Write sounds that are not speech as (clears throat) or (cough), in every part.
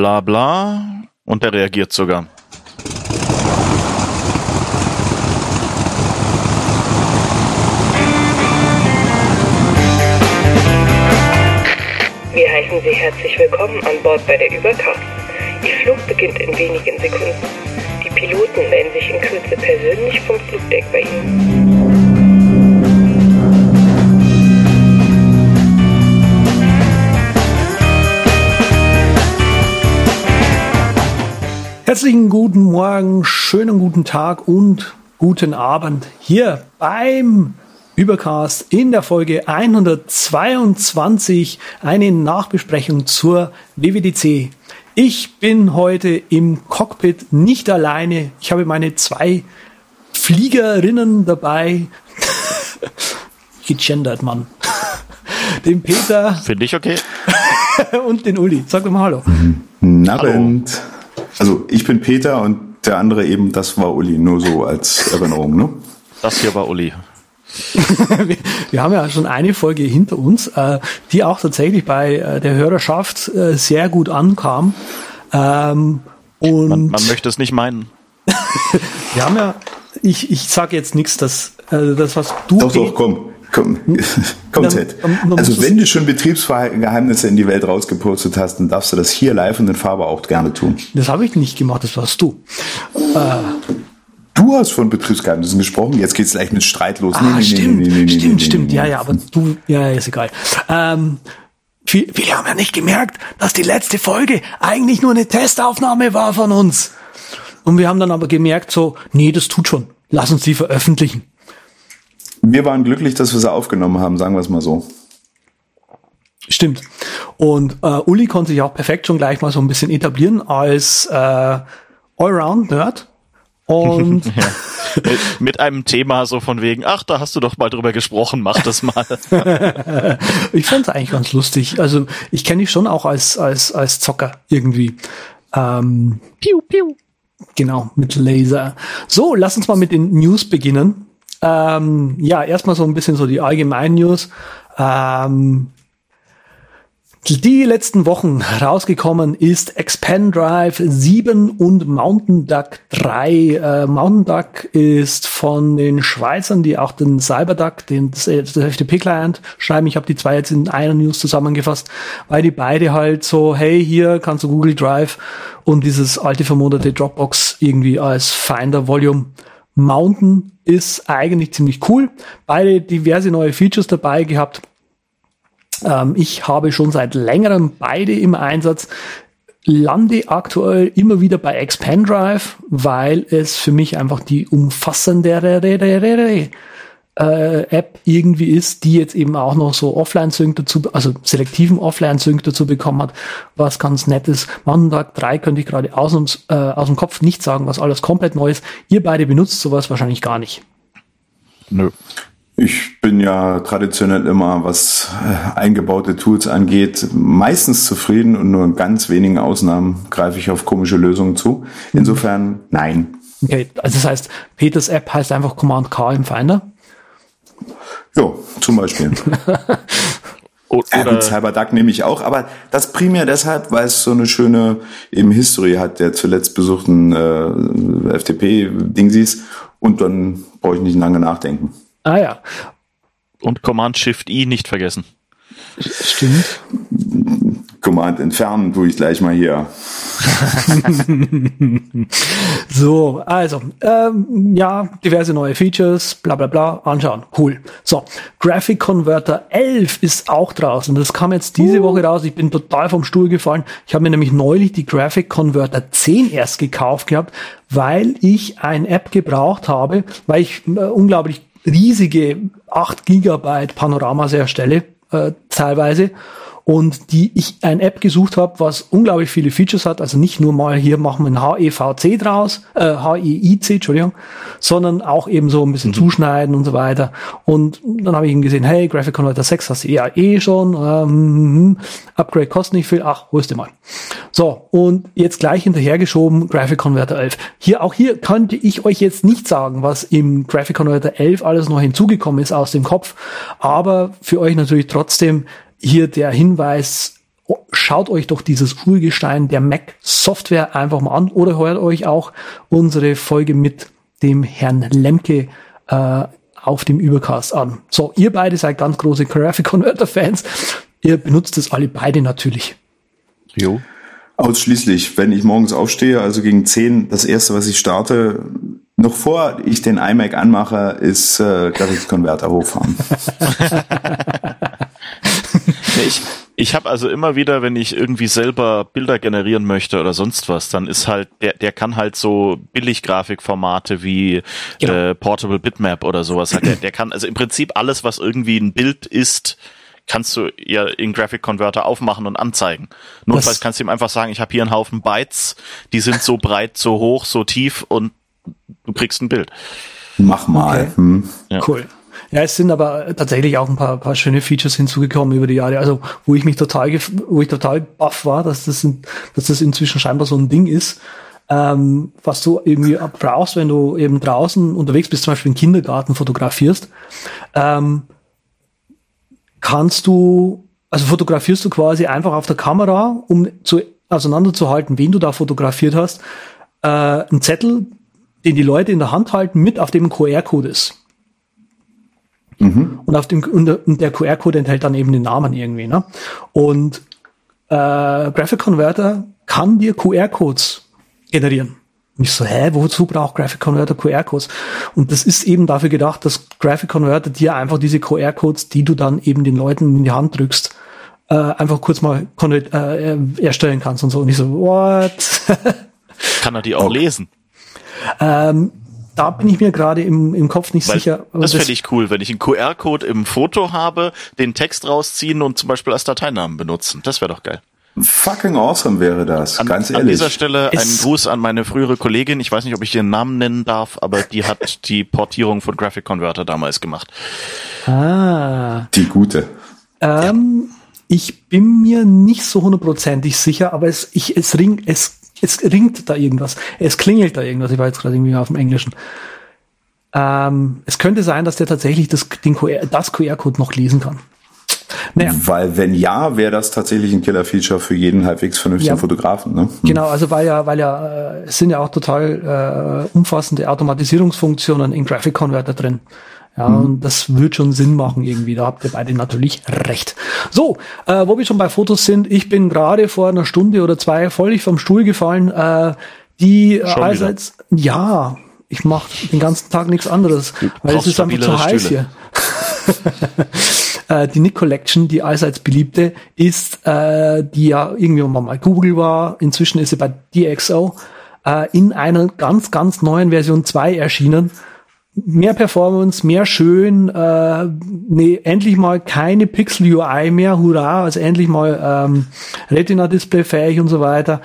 bla bla und der reagiert sogar. Wir heißen Sie herzlich willkommen an Bord bei der Übercast. Ihr Flug beginnt in wenigen Sekunden. Die Piloten melden sich in Kürze persönlich vom Flugdeck bei Ihnen. Herzlichen guten Morgen, schönen guten Tag und guten Abend hier beim Übercast in der Folge 122 eine Nachbesprechung zur WWDC. Ich bin heute im Cockpit nicht alleine. Ich habe meine zwei Fliegerinnen dabei. (laughs) Gegendert, Mann. (laughs) Den Peter Finde ich okay. (laughs) und den Uli. Sag doch mal Hallo. Guten Abend. Also ich bin Peter und der andere eben, das war Uli, nur so als Erinnerung, ne? Das hier war Uli. (laughs) wir, wir haben ja schon eine Folge hinter uns, äh, die auch tatsächlich bei äh, der Hörerschaft äh, sehr gut ankam. Ähm, und Man, man möchte es nicht meinen. (laughs) wir haben ja, ich, ich sage jetzt nichts, dass das, was du Doch, doch, komm. Komm, (laughs) komm Ted. Also wenn du schon Betriebsgeheimnisse in die Welt rausgepostet hast, dann darfst du das hier live und in Farbe auch gerne tun. Das habe ich nicht gemacht, das warst du. Du hast von Betriebsgeheimnissen gesprochen, jetzt geht's gleich mit Streit los. Ah, stimmt, stimmt, nee, stimmt. nee, Ja, nee. ja, aber du, ja, ist egal. Ähm, wir, wir haben ja nicht gemerkt, dass die letzte Folge eigentlich nur eine Testaufnahme war von uns. Und wir haben dann aber gemerkt so, nee, das tut schon. Lass uns die veröffentlichen. Wir waren glücklich, dass wir sie aufgenommen haben, sagen wir es mal so. Stimmt. Und äh, Uli konnte sich auch perfekt schon gleich mal so ein bisschen etablieren als äh, Allround-Nerd. Und (laughs) Ja. mit, mit einem Thema so von wegen, ach, da hast du doch mal drüber gesprochen, mach das mal. (laughs) ich fand es eigentlich ganz lustig. Also ich kenne dich schon auch als, als, als Zocker irgendwie. Ähm, piu, piu. Genau, mit Laser. So, lass uns mal mit den News beginnen. Ähm, ja, erstmal so ein bisschen so die allgemeinen News. Ähm, die letzten Wochen rausgekommen ist Expand Drive 7 und Mountain Duck 3. Äh, Mountain Duck ist von den Schweizern, die auch den Cyberduck, den das, äh, das FTP-Client schreiben. Ich habe die zwei jetzt in einer News zusammengefasst, weil die beide halt so, hey, hier kannst du Google Drive und dieses alte vermoderte Dropbox irgendwie als Finder Volume mounten. Ist eigentlich ziemlich cool. Beide diverse neue Features dabei gehabt. Ähm, ich habe schon seit längerem beide im Einsatz, lande aktuell immer wieder bei Expand Drive, weil es für mich einfach die umfassendere äh, App irgendwie ist, die jetzt eben auch noch so Offline-Sync dazu, also selektiven Offline-Sync dazu bekommen hat, was ganz nett ist. Mountain Duck 3 könnte ich gerade aus, dem- äh, aus dem Kopf nicht sagen, was alles komplett neu ist. Ihr beide benutzt sowas wahrscheinlich gar nicht. Nö. Ich bin ja traditionell immer, was äh, eingebaute Tools angeht, meistens zufrieden und nur in ganz wenigen Ausnahmen greife ich auf komische Lösungen zu. Insofern nein. Okay, also das heißt, Peters App heißt einfach Command K im Finder. Jo, zum Beispiel. (laughs) O- Ja, Oder, gut, Cyberduck nehme ich auch, aber das primär deshalb, weil es so eine schöne eben History hat der zuletzt besuchten äh, FTP-Dingsies und dann brauche ich nicht lange nachdenken. Ah ja, und Command Shift I nicht vergessen. stimmt. Command entfernen tue ich gleich mal hier. (laughs) So, also, ähm, ja, diverse neue Features, bla bla bla, anschauen, cool. So, Graphic Converter 11 ist auch draußen. Das kam jetzt diese Woche raus. Ich bin total vom Stuhl gefallen. Ich habe mir nämlich neulich die Graphic Converter 10 erst gekauft gehabt, weil ich ein App gebraucht habe, weil ich äh, unglaublich riesige 8 Gigabyte Panoramas erstelle, äh, teilweise. Und die ich ein App gesucht habe, was unglaublich viele Features hat. Also nicht nur mal hier machen wir ein HEVC draus, äh, HEIC, Entschuldigung, sondern auch eben so ein bisschen zuschneiden und so weiter. Und dann habe ich ihn gesehen, hey, Graphic Converter 6 hast du ja eh schon, ähm, Upgrade kostet nicht viel, ach, holst du mal. So, und jetzt gleich hinterhergeschoben, Graphic Converter 11. Hier, auch hier könnte ich euch jetzt nicht sagen, was im Graphic Converter 11 alles noch hinzugekommen ist aus dem Kopf, aber für euch natürlich trotzdem hier der Hinweis, schaut euch doch dieses Urgestein der Mac Software einfach mal an oder hört euch auch unsere Folge mit dem Herrn Lemke äh, auf dem Übercast an. So, ihr beide seid ganz große Graphic Converter Fans. Ihr benutzt es alle beide natürlich. Jo. Ausschließlich, wenn ich morgens aufstehe, also gegen 10, das erste, was ich starte, noch vor ich den iMac anmache, ist äh, Graphics-Converter hochfahren. (laughs) ich ich habe also immer wieder, wenn ich irgendwie selber Bilder generieren möchte oder sonst was, dann ist halt, der, der kann halt so Billig-Grafikformate wie genau. äh, Portable Bitmap oder sowas. Halt, der, der kann, also im Prinzip alles, was irgendwie ein Bild ist, kannst du ja in Graphic Converter aufmachen und anzeigen. Notfalls kannst du ihm einfach sagen, ich habe hier einen Haufen Bytes, die sind so breit, so hoch, so tief und du kriegst ein Bild. Mach mal. Okay. Hm. Ja. Cool. Ja, es sind aber tatsächlich auch ein paar, paar schöne Features hinzugekommen über die Jahre. Also, wo ich mich total, wo ich total baff war, dass das, dass das inzwischen scheinbar so ein Ding ist, ähm, was du irgendwie brauchst, wenn du eben draußen unterwegs bist, zum Beispiel im Kindergarten fotografierst, ähm, kannst du, also fotografierst du quasi einfach auf der Kamera, um zu, auseinanderzuhalten, wen du da fotografiert hast, äh, einen Zettel, den die Leute in der Hand halten, mit auf dem QR-Code ist. Mhm. Und auf dem und der QR-Code enthält dann eben den Namen irgendwie. Ne? Und äh, Graphic Converter kann dir QR-Codes generieren. Und ich so, hä, wozu braucht Graphic Converter QR-Codes? Und das ist eben dafür gedacht, dass Graphic Converter dir einfach diese QR-Codes, die du dann eben den Leuten in die Hand drückst, äh, einfach kurz mal äh, erstellen kannst und so. Und ich so, what? Kann er die auch okay. lesen? Ähm, da bin ich mir gerade im, im Kopf nicht Weil sicher. Das, das fände ich cool, wenn ich einen QR-Code im Foto habe, den Text rausziehen und zum Beispiel als Dateinamen benutzen. Das wäre doch geil. Fucking awesome wäre das, an, ganz ehrlich. An dieser Stelle einen Gruß an meine frühere Kollegin. Ich weiß nicht, ob ich ihren Namen nennen darf, aber die hat (laughs) die Portierung von Graphic Converter damals gemacht. Ah. Die gute. Ähm, ja. Ich bin mir nicht so hundertprozentig sicher, aber es, ich, es ringt, es es ringt da irgendwas. Es klingelt da irgendwas. Ich war jetzt gerade irgendwie auf dem Englischen. Ähm, es könnte sein, dass der tatsächlich das, den QR, das QR-Code noch lesen kann. Naja. Weil wenn ja, wäre das tatsächlich ein Killer-Feature für jeden halbwegs vernünftigen ja, Fotografen. Ne? Hm. Genau, also weil ja, weil ja, äh, es sind ja auch total äh, umfassende Automatisierungsfunktionen in Graphic Converter drin. Ja, mhm. und das wird schon Sinn machen irgendwie. Da habt ihr beide natürlich recht. So, äh, wo wir schon bei Fotos sind, ich bin gerade vor einer Stunde oder zwei völlig vom Stuhl gefallen. Äh, die äh, allseits, ja, ich mache den ganzen Tag nichts anderes, weil es ist einfach zu heiß hier. (laughs) äh, die Nick Collection, die allseits beliebte, ist, äh, die ja irgendwie mal Google war. Inzwischen ist sie bei DxO äh, in einer ganz, ganz neuen Version 2 erschienen mehr Performance, mehr schön, äh, nee, endlich mal keine Pixel UI mehr, hurra, also endlich mal ähm, Retina-Display fähig und so weiter.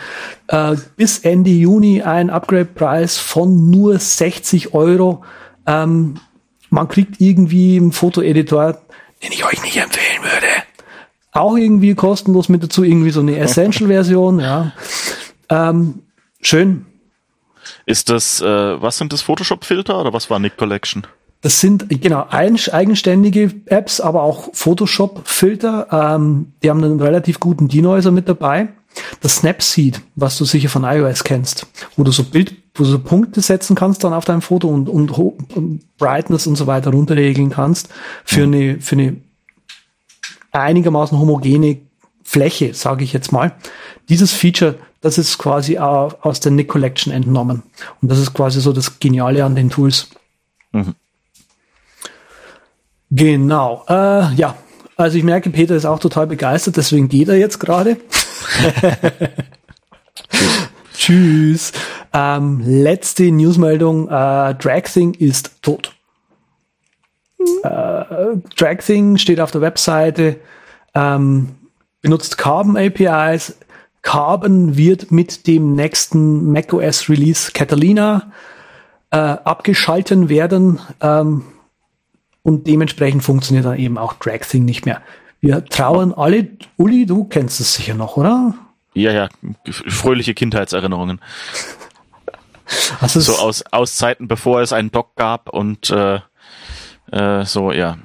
Äh, bis Ende Juni ein Upgrade-Preis von nur 60 Euro. Ähm, man kriegt irgendwie einen Fotoeditor, den ich euch nicht empfehlen würde. Auch irgendwie kostenlos mit dazu, irgendwie so eine Essential-Version, ja. Ähm, schön, ist das, äh, was sind das Photoshop-Filter oder was war Nick Collection? Das sind genau eigenständige Apps, aber auch Photoshop-Filter. Ähm, die haben einen relativ guten Denoiser mit dabei. Das Snapseed, was du sicher von iOS kennst, wo du so Bild, wo du so Punkte setzen kannst dann auf deinem Foto und, und, und Brightness und so weiter runterregeln kannst für mhm. eine für eine einigermaßen homogene Fläche, sage ich jetzt mal. Dieses Feature das ist quasi aus der Nick Collection entnommen. Und das ist quasi so das Geniale an den Tools. Mhm. Genau. Äh, ja, also ich merke, Peter ist auch total begeistert, deswegen geht er jetzt gerade. (laughs) Tschüss. Ähm, letzte Newsmeldung. Äh, DragThing ist tot. Äh, DragThing steht auf der Webseite, ähm, benutzt Carbon APIs, Carbon wird mit dem nächsten macOS Release Catalina äh, abgeschalten werden ähm, und dementsprechend funktioniert dann eben auch DragThing nicht mehr. Wir trauen alle, Uli, du kennst es sicher noch, oder? Ja, ja, fröhliche Kindheitserinnerungen. (laughs) Also so aus, aus Zeiten, bevor es einen Doc gab und äh, äh, so, ja.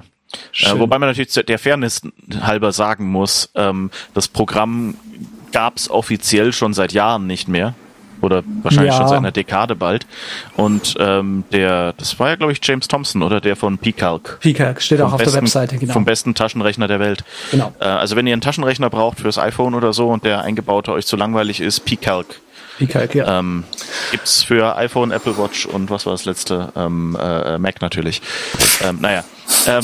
Äh, wobei man natürlich der Fairness halber sagen muss, ähm, das Programm gab's offiziell schon seit Jahren nicht mehr. Oder wahrscheinlich Ja. schon seit einer Dekade bald. Und ähm, der, das war ja, glaube ich, James Thompson, oder der von Pcalc. Pickaxe steht auch auf der Webseite, genau. Vom besten Taschenrechner der Welt. Genau. Äh, also wenn ihr einen Taschenrechner braucht fürs iPhone oder so und der eingebaute euch zu langweilig ist, Pcalc. Pickaxe, ja. Ähm, gibt's für iPhone, Apple Watch und was war das letzte? Ähm, äh, Mac natürlich. Ähm, naja. Ähm, (laughs)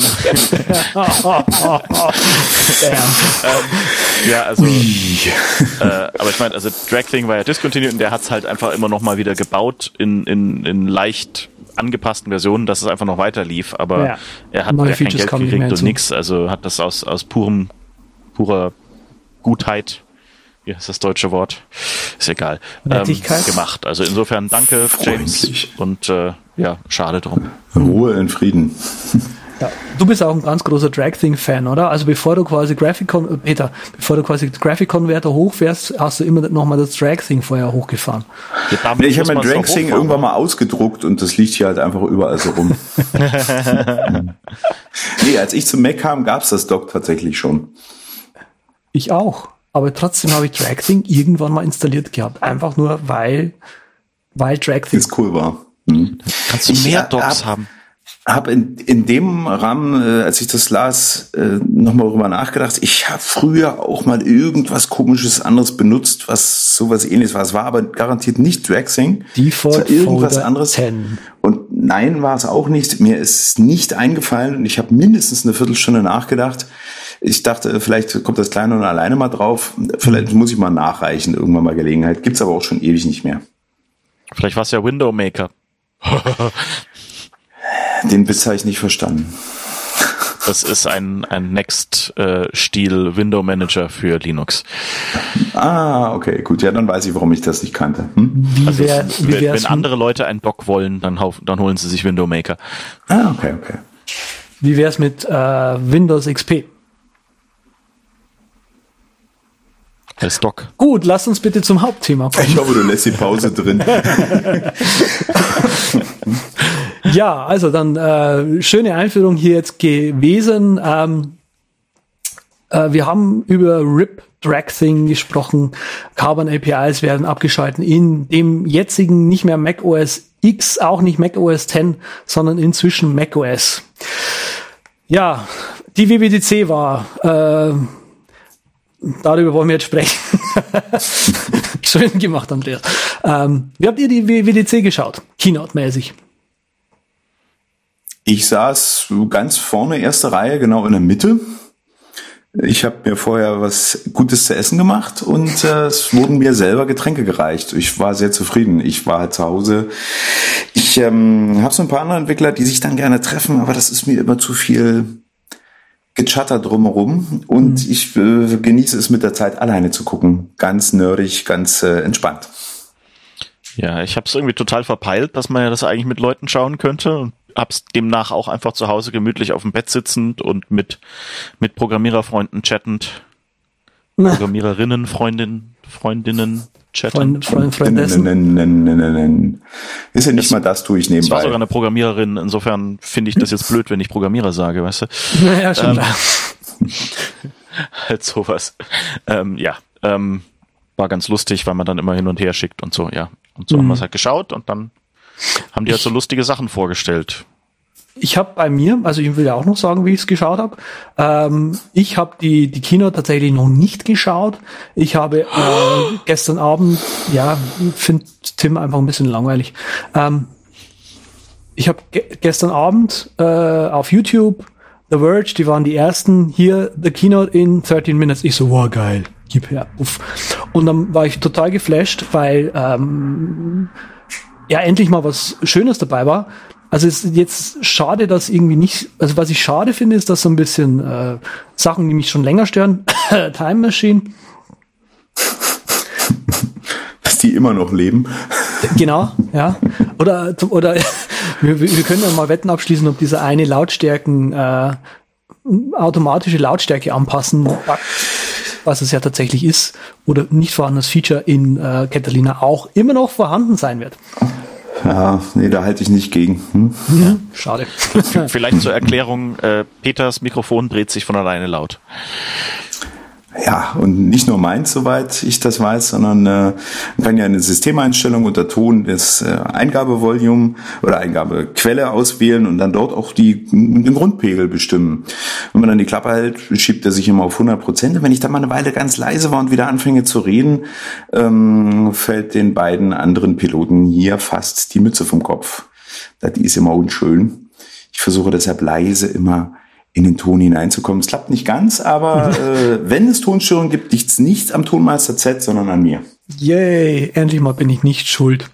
ja, also, äh, aber ich meine, also Dragling war ja discontinued und der hat's halt einfach immer noch mal wieder gebaut in, in, in leicht angepassten Versionen, dass es einfach noch weiter lief, aber Ja. er hat Neue ja kein Geld gekriegt und nix, also hat das aus, aus purem, purer Gutheit, wie heißt das deutsche Wort? Ist egal. Ähm, gemacht. Also insofern danke, James. Und äh, ja, schade drum. Ruhe in Frieden. Ja. Du bist auch ein ganz großer Drag-Thing-Fan, oder? Also bevor du quasi Graphicon, äh, Peter, bevor du quasi Graphic-Converter hochfährst, hast du immer nochmal das Drag-Thing vorher hochgefahren. Ja, damit Ich habe mein noch hochfahren. irgendwann mal ausgedruckt und das liegt hier halt einfach überall so rum. (laughs) nee, als ich zum Mac kam, gab's das Dock tatsächlich schon. Ich auch. Aber trotzdem habe ich Drag-Thing irgendwann mal installiert gehabt. Einfach nur, weil, weil Drag-Thing Das cool war. Hm. Kannst du Ich, mehr äh, Docs hab- haben? Habe in, in dem Rahmen, äh, als ich das las, äh, nochmal darüber nachgedacht. Ich habe früher auch mal irgendwas komisches anderes benutzt, was sowas ähnliches war. Es war aber garantiert nicht Draxing. Default es war irgendwas Folder anderes. 10. Und nein, war es auch nicht. Mir ist es nicht eingefallen und ich habe mindestens eine Viertelstunde nachgedacht. Ich dachte, vielleicht kommt das Kleine und alleine mal drauf. Vielleicht muss ich mal nachreichen, irgendwann mal Gelegenheit. Gibt's aber auch schon ewig nicht mehr. Vielleicht war es ja Window Maker. (laughs) Den Witz habe ich nicht verstanden. Das ist ein, ein Next-Stil Window Manager für Linux. Ah, okay, gut. Ja, dann weiß ich, warum ich das nicht kannte. Hm? Wie, Also wär, es- wie wenn, wenn andere Leute einen Dock wollen, dann, dann holen sie sich Window Maker. Ah, okay, okay. wie wär's mit äh, Windows XP? Als Dock. Gut, lass uns bitte zum Hauptthema kommen. Ich hoffe, du lässt die Pause drin. (laughs) Ja, also dann äh, schöne Einführung hier jetzt gewesen. Ähm, äh, wir haben über RIP Drag Thing gesprochen. Carbon APIs werden abgeschalten in dem jetzigen nicht mehr Mac OS X, auch nicht Mac OS 10, sondern inzwischen Mac OS. Ja, die WWDC war, äh, darüber wollen wir jetzt sprechen. (laughs) Schön gemacht, Andreas. Ähm, wie habt ihr die WWDC geschaut? Keynote-mäßig. Ich saß ganz vorne, erste Reihe, genau in der Mitte. Ich habe mir vorher was Gutes zu essen gemacht und äh, es wurden mir selber Getränke gereicht. Ich war sehr zufrieden. Ich war halt zu Hause. Ich ähm, habe so ein paar andere Entwickler, die sich dann gerne treffen, aber das ist mir immer zu viel Gechatter drumherum und ich äh, genieße es mit der Zeit alleine zu gucken. Ganz nerdig, ganz äh, entspannt. Ja, ich habe es irgendwie total verpeilt, dass man ja das eigentlich mit Leuten schauen könnte und hab's demnach auch einfach zu Hause gemütlich auf dem Bett sitzend und mit mit Programmiererfreunden chattend, (laughs) Programmiererinnen, Freundinnen, Freundinnen chattend. Freund, Freund, Freundessen. Nein, nein, nein, nein, nein. Ist ja nicht mal das, tue ich Es war sogar nebenbei. eine Programmiererin, insofern finde ich das jetzt blöd, wenn ich Programmierer sage, weißt du? (laughs) Naja, schon Ähm, klar. (laughs) halt sowas. Ähm, ja, ähm, war ganz lustig, weil man dann immer hin und her schickt und so, ja. Und so haben wir es halt geschaut und dann haben die halt so lustige Sachen vorgestellt. Ich habe bei mir, also ich will ja auch noch sagen, wie ich es geschaut habe. Ähm, ich habe die die Kino tatsächlich noch nicht geschaut. Ich habe äh, (gasps) gestern Abend, ja, finde Tim einfach ein bisschen langweilig. Ähm, ich habe ge gestern Abend äh, auf YouTube The Verge, die waren die ersten hier The Keynote in 13 Minutes. Ich so, wow, geil, gib her. Uff. Und dann war ich total geflasht, weil ähm, ja endlich mal was Schönes dabei war. Also es ist jetzt schade, dass irgendwie nicht, also was ich schade finde, ist, dass so ein bisschen äh, Sachen, die mich schon länger stören, (coughs) Time Machine, Dass die immer noch leben. genau, ja, oder oder (laughs) wir, wir können ja mal Wetten abschließen, ob dieser eine Lautstärken äh, automatische Lautstärke anpassen, was es ja tatsächlich ist, oder nicht vorhandenes Feature in äh, Catalina auch immer noch vorhanden sein wird. Ja, nee, da halte ich nicht gegen. Hm? Ja, schade. Vielleicht zur Erklärung, äh, Peters Mikrofon dreht sich von alleine laut. Ja, und nicht nur meins, soweit ich das weiß, sondern äh, man kann ja eine Systemeinstellung unter Ton des äh, Eingabevolumen oder Eingabequelle auswählen und dann dort auch die, den Grundpegel bestimmen. Wenn man dann die Klappe hält, schiebt er sich immer auf 100 Prozent. Und wenn ich dann mal eine Weile ganz leise war und wieder anfange zu reden, ähm, fällt den beiden anderen Piloten hier fast die Mütze vom Kopf. Das ist immer unschön. Ich versuche deshalb leise immer in den Ton hineinzukommen. Es klappt nicht ganz, aber äh, wenn es Tonstörungen gibt, liegt es nicht am Tonmeister Z, sondern an mir. Yay, endlich mal bin ich nicht schuld.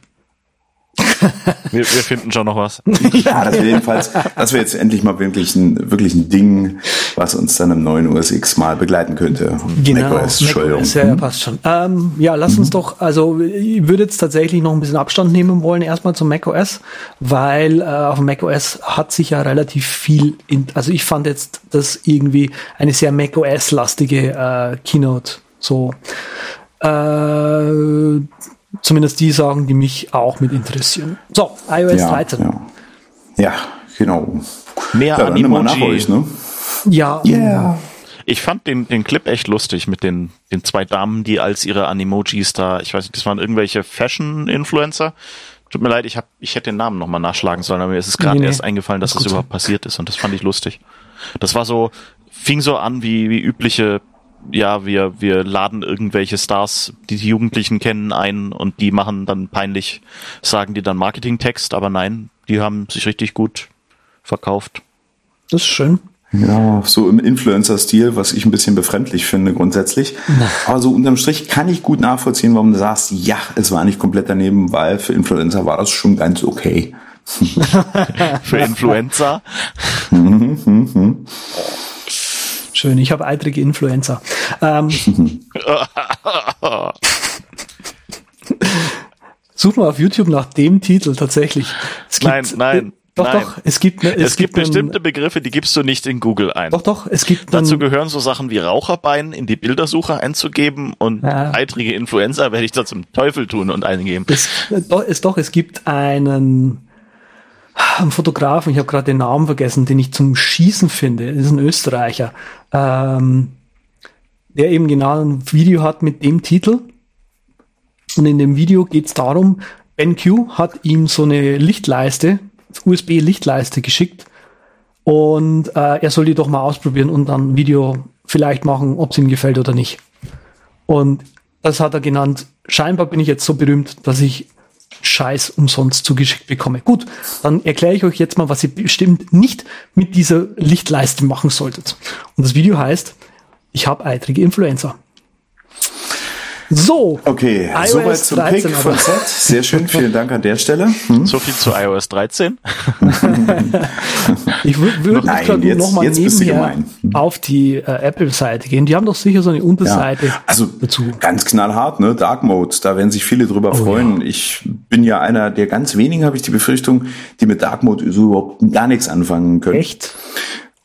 Wir, wir finden schon noch was. (laughs) ja, das wäre jedenfalls, das wäre jetzt endlich mal wirklich ein, wirklich ein Ding, was uns dann im neuen OS X mal begleiten könnte. Genau, macOS, Entschuldigung. macOS, ja, passt schon. Ähm, ja, lass mhm. uns doch, also ich würde jetzt tatsächlich noch ein bisschen Abstand nehmen wollen, erstmal zum macOS, weil äh, auf macOS hat sich ja relativ viel, in, also ich fand jetzt das irgendwie eine sehr macOS-lastige äh, Keynote, so. Äh, Zumindest die sagen, die mich auch mit interessieren. So, iOS ja, 13. Ja. ja, genau. Mehr ja, Animoji. Nach euch, ne? Ja. Yeah. Ich fand den, den Clip echt lustig mit den, den zwei Damen, die als ihre Animojis da, ich weiß nicht, das waren irgendwelche Fashion-Influencer. Tut mir leid, ich, hab, ich hätte den Namen nochmal nachschlagen sollen, aber mir ist es gerade nee, nee. erst eingefallen, dass das, das überhaupt passiert ist und das fand ich lustig. Das war so, fing so an wie, wie übliche ja, wir, wir laden irgendwelche Stars, die die Jugendlichen kennen, ein und die machen dann peinlich, sagen die dann Marketingtext, aber nein, die haben sich richtig gut verkauft. Das ist schön. Ja, so im Influencer-Stil, was ich ein bisschen befremdlich finde grundsätzlich. Na. (laughs) Aber so unterm Strich kann ich gut nachvollziehen, warum du sagst, ja, es war nicht komplett daneben, weil für Influencer war das schon ganz okay. (laughs) für Influencer? (laughs) Schön, ich habe eitrige Influencer. Ähm, (laughs) Such mal auf YouTube nach dem Titel tatsächlich. Es gibt, nein, nein. Doch, Nein. doch, es gibt, es, es gibt, gibt bestimmte einen, Begriffe, die gibst du nicht in Google ein. Doch, doch, es gibt. Dazu gehören so Sachen wie Raucherbein in die Bildersuche einzugeben und ja. eitrige Influencer werde ich da zum Teufel tun und eingeben. Es, doch, es, doch, es gibt einen ein Fotografen, ich habe gerade den Namen vergessen, den ich zum Schießen finde. Das ist ein Österreicher, ähm, der eben genau ein Video hat mit dem Titel. Und in dem Video geht es darum, BenQ hat ihm so eine Lichtleiste, USB-Lichtleiste geschickt und äh, er soll die doch mal ausprobieren und dann ein Video vielleicht machen, ob es ihm gefällt oder nicht. Und das hat er genannt. Scheinbar bin ich jetzt so berühmt, dass ich Scheiß umsonst zugeschickt bekomme. Gut, dann erkläre ich euch jetzt mal, was ihr bestimmt nicht mit dieser Lichtleiste machen solltet. Und das Video heißt, ich habe eitrige Influencer. So. Okay, iOS soweit zum 13, Pick von Z. Sehr schön, vielen Dank an der Stelle. Hm? So viel zu iOS 13. (laughs) ich würde würd noch mal nebenher auf die äh, Apple-Seite gehen. Die haben doch sicher so eine Unterseite ja, also dazu. Ganz knallhart, ne? Dark Mode, da werden sich viele drüber oh, freuen. Ja. Ich bin ja einer der ganz wenigen, habe ich die Befürchtung, die mit Dark Mode so überhaupt gar nichts anfangen können. Echt?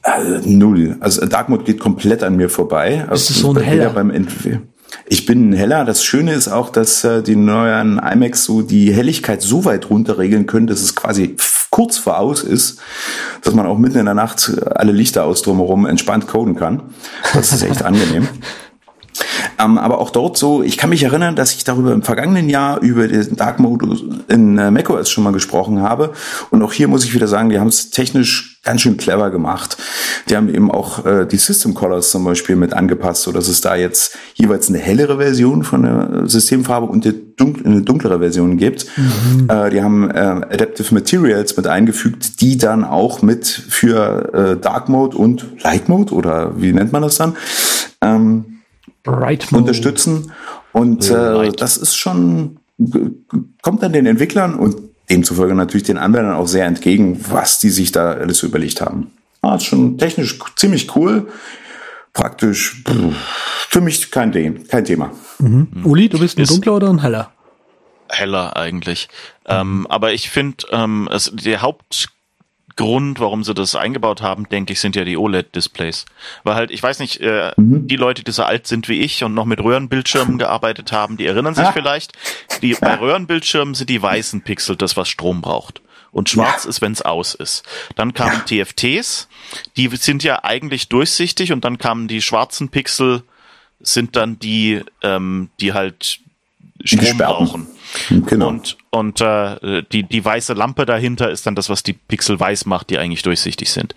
Also, null. Also Dark Mode geht komplett an mir vorbei. Also, ist es so ein heller? Beim Entwickeln. Ich bin heller. Das Schöne ist auch, dass äh, die neuen iMacs so die Helligkeit so weit runter regeln können, dass es quasi kurz vor aus ist, dass man auch mitten in der Nacht alle Lichter aus drumherum entspannt coden kann. Das ist echt angenehm. (laughs) Ähm, aber auch dort so, ich kann mich erinnern, dass ich darüber im vergangenen Jahr über den Dark Mode in äh, macOS schon mal gesprochen habe. Und auch hier muss ich wieder sagen, die haben es technisch ganz schön clever gemacht. Die haben eben auch äh, die System Colors zum Beispiel mit angepasst, so dass es da jetzt jeweils eine hellere Version von der Systemfarbe und eine, dunkle, eine dunklere Version gibt. Mhm. Äh, die haben äh, Adaptive Materials mit eingefügt, die dann auch mit für äh, Dark Mode und Light Mode oder wie nennt man das dann? Ähm, Bright unterstützen. Und äh, das ist schon, kommt dann den Entwicklern und demzufolge natürlich den Anwendern auch sehr entgegen, was die sich da alles so überlegt haben. Ah, ist schon technisch ziemlich cool. Praktisch für mich kein, kein Thema. Mhm. Uli, du bist ein dunkler oder ein heller? Heller eigentlich. Mhm. Ähm, aber ich finde, ähm, der Haupt Grund, warum sie das eingebaut haben, denke ich, sind ja die OLED-Displays. Weil halt, ich weiß nicht, äh, mhm. die Leute, die so alt sind wie ich und noch mit Röhrenbildschirmen (laughs) gearbeitet haben, die erinnern sich ah. vielleicht, die (laughs) bei Röhrenbildschirmen sind die weißen Pixel das, was Strom braucht. Und schwarz ja. ist, wenn es aus ist. Dann kamen ja. TFTs, die sind ja eigentlich durchsichtig und dann kamen die schwarzen Pixel, sind dann die, ähm, die halt Strom brauchen. Genau. Und, und äh, die, die weiße Lampe dahinter ist dann das, was die Pixel weiß macht, die eigentlich durchsichtig sind.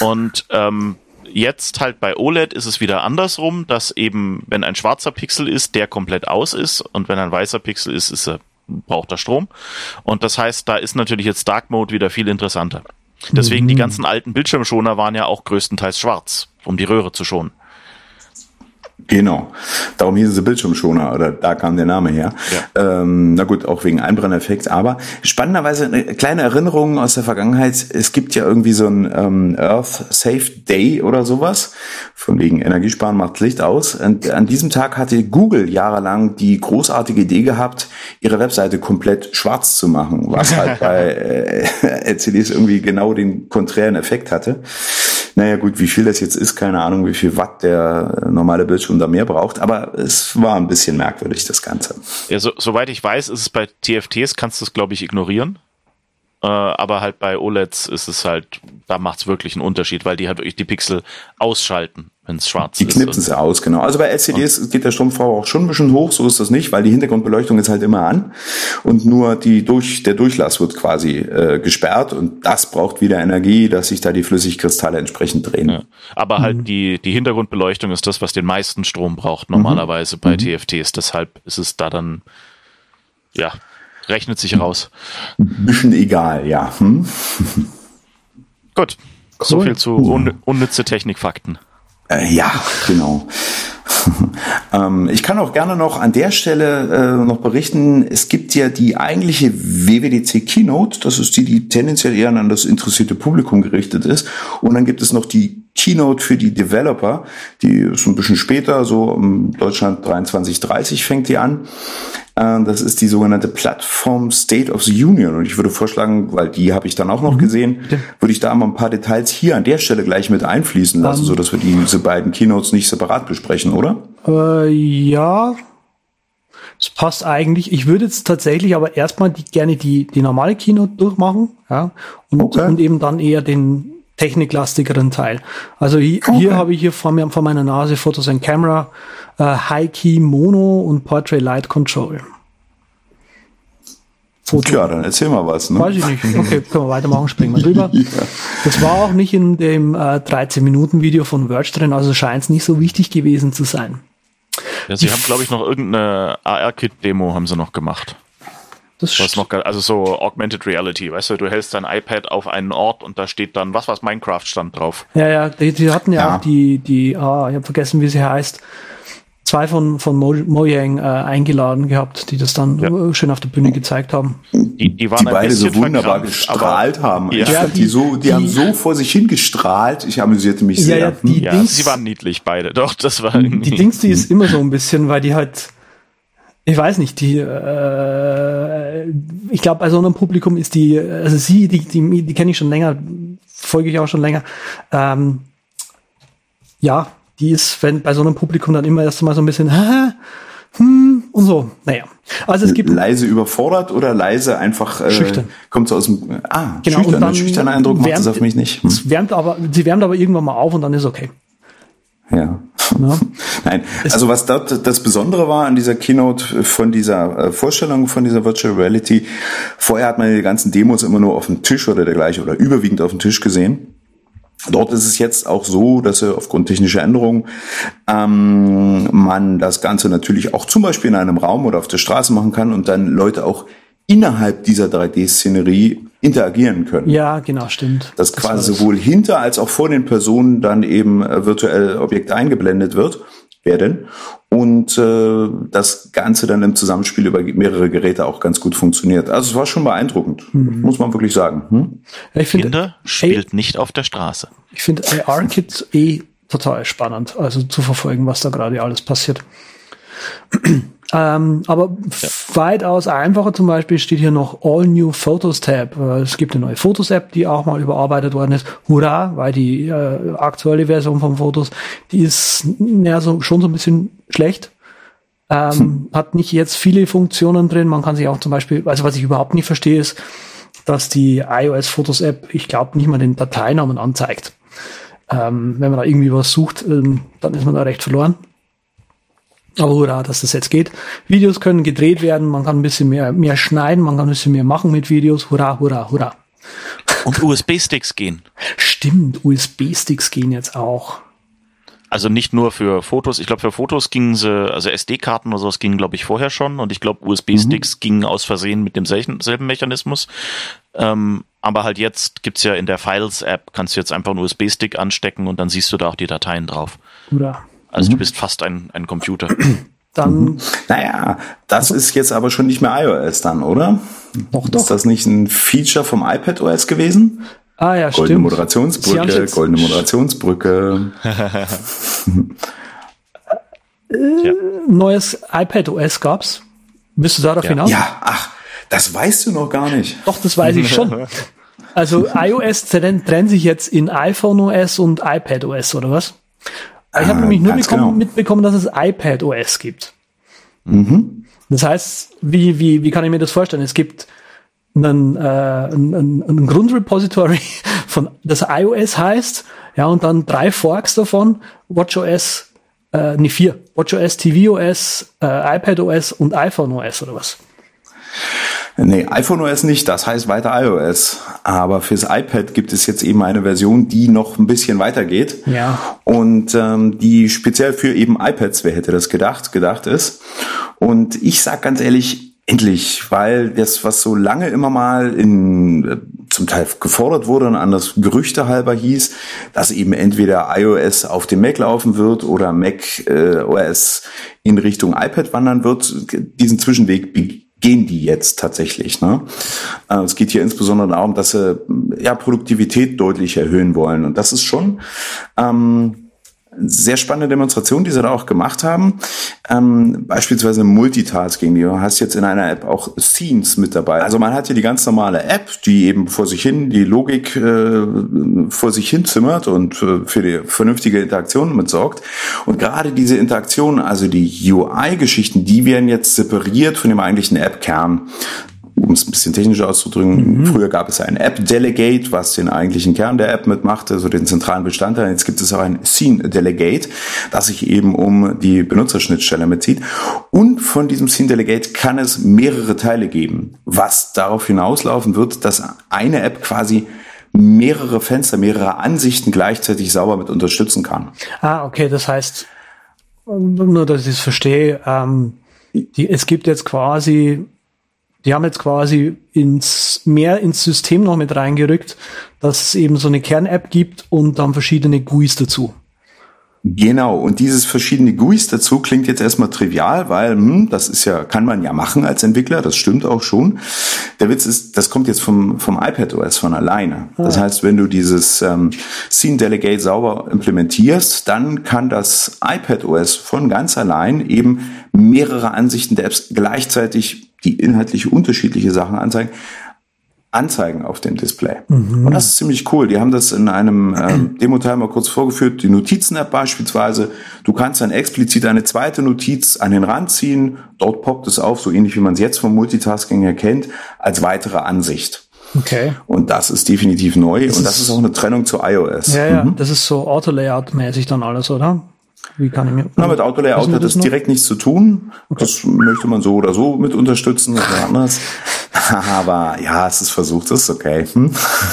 Und ähm, jetzt halt bei OLED ist es wieder andersrum, dass eben, wenn ein schwarzer Pixel ist, der komplett aus ist und wenn ein weißer Pixel ist, ist er, braucht er Strom. Und das heißt, da ist natürlich jetzt Dark Mode wieder viel interessanter. Deswegen mhm. die ganzen alten Bildschirmschoner waren ja auch größtenteils schwarz, um die Röhre zu schonen. Genau. Darum hieß es Bildschirmschoner oder da kam der Name her. Ja. Ähm, na gut, auch wegen Einbrenneffekt. Aber spannenderweise eine kleine Erinnerung aus der Vergangenheit. Es gibt ja irgendwie so ein ähm, Earth Safe Day oder sowas. Von wegen Energiesparen macht Licht aus. Und an diesem Tag hatte Google jahrelang die großartige Idee gehabt, ihre Webseite komplett schwarz zu machen. Was halt (laughs) bei äh, (laughs) LCDs irgendwie genau den konträren Effekt hatte. Naja gut, wie viel das jetzt ist, keine Ahnung, wie viel Watt der normale Bildschirm da mehr braucht, aber es war ein bisschen merkwürdig, das Ganze. Ja, so, soweit ich weiß, ist es bei TFTs, kannst du es, glaube ich, ignorieren. Äh, aber halt bei OLEDs ist es halt, da macht es wirklich einen Unterschied, weil die halt wirklich die Pixel ausschalten, wenn es schwarz die ist. Die knipsen sie aus, genau. Also bei LCDs geht der Stromverbrauch auch schon ein bisschen hoch, so ist das nicht, weil die Hintergrundbeleuchtung ist halt immer an und nur die durch, der Durchlass wird quasi äh, gesperrt und das braucht wieder Energie, dass sich da die Flüssigkristalle entsprechend drehen. Ja. Aber halt mhm. halt die, die Hintergrundbeleuchtung ist das, was den meisten Strom braucht normalerweise mhm. bei mhm. TFTs. Deshalb ist es da dann, ja, Rechnet sich raus. Ein bisschen egal, ja. Hm? Gut. Cool. So viel zu un unnütze Technikfakten. Äh, ja, genau. (laughs) ähm, ich kann auch gerne noch an der Stelle äh, noch berichten, es gibt ja die eigentliche WWDC Keynote, das ist die, die tendenziell eher an das interessierte Publikum gerichtet ist. Und dann gibt es noch die Keynote für die Developer, die ist ein bisschen später, so in Deutschland 23.30 fängt die an. Äh, das ist die sogenannte Plattform State of the Union. Und ich würde vorschlagen, weil die habe ich dann auch noch mhm. gesehen, würde ich da mal ein paar Details hier an der Stelle gleich mit einfließen lassen, um, ähm. so dass wir diese beiden Keynotes nicht separat besprechen, oder? Äh, ja. Es passt eigentlich. Ich würde jetzt tatsächlich aber erstmal die, gerne die, die normale Keynote durchmachen, ja, und, okay. und eben dann eher den techniklastigeren Teil. Also hier, okay. hier habe ich hier vor mir vor meiner Nase Fotos and Camera, äh, High Key Mono und Portrait Light Control. Foto. Ja, dann erzähl mal was. Ne? Weiß ich nicht. (laughs) Okay, können wir weitermachen, springen wir drüber. (laughs) ja. Das war auch nicht in dem äh, 13-Minuten-Video von Verge drin, also scheint es nicht so wichtig gewesen zu sein. Ja, sie Die haben, glaube ich, noch irgendeine AR-Kit-Demo haben sie noch gemacht. Das was noch, also so Augmented Reality, weißt du, du hältst dein iPad auf einen Ort und da steht dann, was was Minecraft stand drauf. Ja, ja, die, die hatten ja, ja, auch die, die, ah, ich habe vergessen, wie sie heißt, zwei von, von Mo, Mojang äh, eingeladen gehabt, die das dann ja. schön auf der Bühne gezeigt haben. Die, die, waren die beide so wunderbar gestrahlt haben. Ja. Ich ja, die, die, so, die, die, haben so vor sich hin gestrahlt. Ich amüsierte mich sehr. Ja, die ja, Dings, sie waren niedlich beide. Doch, das war. Die Dings, die ist immer so ein bisschen, weil die halt ich weiß nicht, die, äh, ich glaube, bei so einem Publikum ist die, also sie, die, die, die kenne ich schon länger, folge ich auch schon länger. Ähm, ja, die ist, wenn bei so einem Publikum dann immer erst mal so ein bisschen, Hä? hm, und so. Naja. Also es gibt leise überfordert oder leise einfach äh, schüchtern. Kommt so aus dem ah genau, schüchtern, ein schüchterner Eindruck macht es auf mich nicht. Hm. Wärmt aber, sie wärmt aber irgendwann mal auf und dann ist okay. Ja. ja. (laughs) Nein, also was dort das Besondere war an dieser Keynote von dieser äh, Vorstellung von dieser Virtual Reality, vorher hat man die ganzen Demos immer nur auf dem Tisch oder dergleichen oder überwiegend auf dem Tisch gesehen. Dort ist es jetzt auch so, dass aufgrund technischer Änderungen ähm, man das Ganze natürlich auch zum Beispiel in einem Raum oder auf der Straße machen kann und dann Leute auch innerhalb dieser 3D-Szenerie interagieren können. Ja, genau, stimmt. Dass das quasi sowohl hinter als auch vor den Personen dann eben äh, virtuell Objekte eingeblendet wird werden und äh, das Ganze dann im Zusammenspiel über mehrere Geräte auch ganz gut funktioniert. Also es war schon beeindruckend, mhm. muss man wirklich sagen. Hm? Ich finde, Kinder spielt A nicht auf der Straße. Ich finde AR-Kit eh total spannend, also zu verfolgen, was da gerade alles passiert. Ähm, aber ja. weitaus einfacher zum Beispiel steht hier noch All New Photos Tab. Äh, es gibt eine neue Fotos App, die auch mal überarbeitet worden ist. Hurra, weil die äh, aktuelle Version von Fotos, die ist ja so, schon so ein bisschen schlecht. Ähm, hm. Hat nicht jetzt viele Funktionen drin. Man kann sich auch zum Beispiel, also was ich überhaupt nicht verstehe, ist, dass die iOS Fotos App, ich glaube, nicht mal den Dateinamen anzeigt. Ähm, wenn man da irgendwie was sucht, ähm, dann ist man da recht verloren. Aber hurra, dass das jetzt geht. Videos können gedreht werden, man kann ein bisschen mehr, mehr schneiden, man kann ein bisschen mehr machen mit Videos. Hurra, hurra, hurra. Und USB-Sticks gehen. Stimmt, USB-Sticks gehen jetzt auch. Also nicht nur für Fotos. Ich glaube, für Fotos gingen sie, also SD-Karten oder sowas gingen, glaube ich, vorher schon. Und ich glaube, USB-Sticks mhm. gingen aus Versehen mit demselben Mechanismus. Ähm, aber halt jetzt gibt's ja in der Files-App, kannst du jetzt einfach einen USB-Stick anstecken und dann siehst du da auch die Dateien drauf. Oder also mhm. du bist fast ein, ein Computer. Dann. Mhm. Naja, das ist jetzt aber schon nicht mehr iOS dann, oder? Doch, doch. Ist das nicht ein Feature vom iPad OS gewesen? Ah ja, goldene stimmt. Moderationsbrücke, goldene Moderationsbrücke. (laughs) äh, neues iPad OS gab's. Bist du darauf ja. hinaus? Ja, ach, das weißt du noch gar nicht. Doch, das weiß ich schon. (laughs) Also iOS trennt, trennt sich jetzt in iPhone OS und iPad OS, oder was? Ich habe nämlich nur genau. mitbekommen, dass es iPad OS gibt. Mhm. Das heißt, wie, wie, wie kann ich mir das vorstellen? Es gibt einen, äh, einen, einen Grundrepository (laughs) von das iOS heißt, ja, und dann drei Forks davon, WatchOS, äh, nee, vier, WatchOS, tvOS, äh, iPadOS und iPhone OS oder was? Nee, iPhone OS nicht, das heißt weiter iOS. Aber fürs iPad gibt es jetzt eben eine Version, die noch ein bisschen weitergeht. Ja. Und ähm, die speziell für eben iPads, wer hätte das gedacht, gedacht ist. Und ich sag ganz ehrlich, endlich, weil das, was so lange immer mal in äh, zum Teil gefordert wurde und anders Gerüchte halber hieß, dass eben entweder iOS auf dem Mac laufen wird oder Mac äh, OS in Richtung iPad wandern wird, diesen Zwischenweg gehen die jetzt tatsächlich. Ne? Äh, es geht hier insbesondere darum, dass sie ja Produktivität deutlich erhöhen wollen. Und das ist schon ähm, sehr spannende Demonstration, die sie da auch gemacht haben. Ähm, beispielsweise Multitasking. Du hast jetzt in einer App auch Scenes mit dabei. Also man hat hier die ganz normale App, die eben vor sich hin die Logik äh, vor sich hin zimmert und äh, für die vernünftige Interaktion mit sorgt. Und gerade diese Interaktion, also die UI-Geschichten, die werden jetzt separiert von dem eigentlichen App-Kern um es ein bisschen technischer auszudrücken, mhm. früher gab es ein App-Delegate, was den eigentlichen Kern der App mitmachte, so also den zentralen Bestandteil. Jetzt gibt es auch ein Scene-Delegate, das sich eben um die Benutzerschnittstelle mitzieht. Und von diesem Scene-Delegate kann es mehrere Teile geben, was darauf hinauslaufen wird, dass eine App quasi mehrere Fenster, mehrere Ansichten gleichzeitig sauber mit unterstützen kann. Ah, okay, das heißt, nur dass ich es verstehe, ähm, die, es gibt jetzt quasi die haben jetzt quasi ins, mehr ins System noch mit reingerückt, dass es eben so eine Kern-App gibt und dann verschiedene GUIs dazu. Genau, und dieses verschiedene GUIs dazu klingt jetzt erstmal trivial, weil hm, das ist ja, kann man ja machen als Entwickler, das stimmt auch schon. Der Witz ist, das kommt jetzt vom, vom iPad OS von alleine. Ah. Das heißt, wenn du dieses ähm, Scene Delegate sauber implementierst, dann kann das iPad OS von ganz allein eben mehrere Ansichten der Apps gleichzeitig die inhaltlich unterschiedliche Sachen anzeigen, anzeigen auf dem Display. Mhm. Und das ist ziemlich cool. Die haben das in einem ähm, (clears throat) Demo-Teil mal kurz vorgeführt. Die Notizen-App beispielsweise. Du kannst dann explizit eine zweite Notiz an den Rand ziehen. Dort poppt es auf, so ähnlich wie man es jetzt vom Multitasking erkennt, als weitere Ansicht. Okay. Und das ist definitiv neu. Das und das ist, ist auch eine Trennung zu iOS. Ja, ja. Mhm. Das ist so Auto-Layout-mäßig dann alles, oder? Wie kann ich mir. Na, mit Autolayout hat das direkt nichts zu tun. Okay. Das möchte man so oder so mit unterstützen oder (laughs) anders. (laughs) Aber ja, es ist versucht, es ist okay. Hm?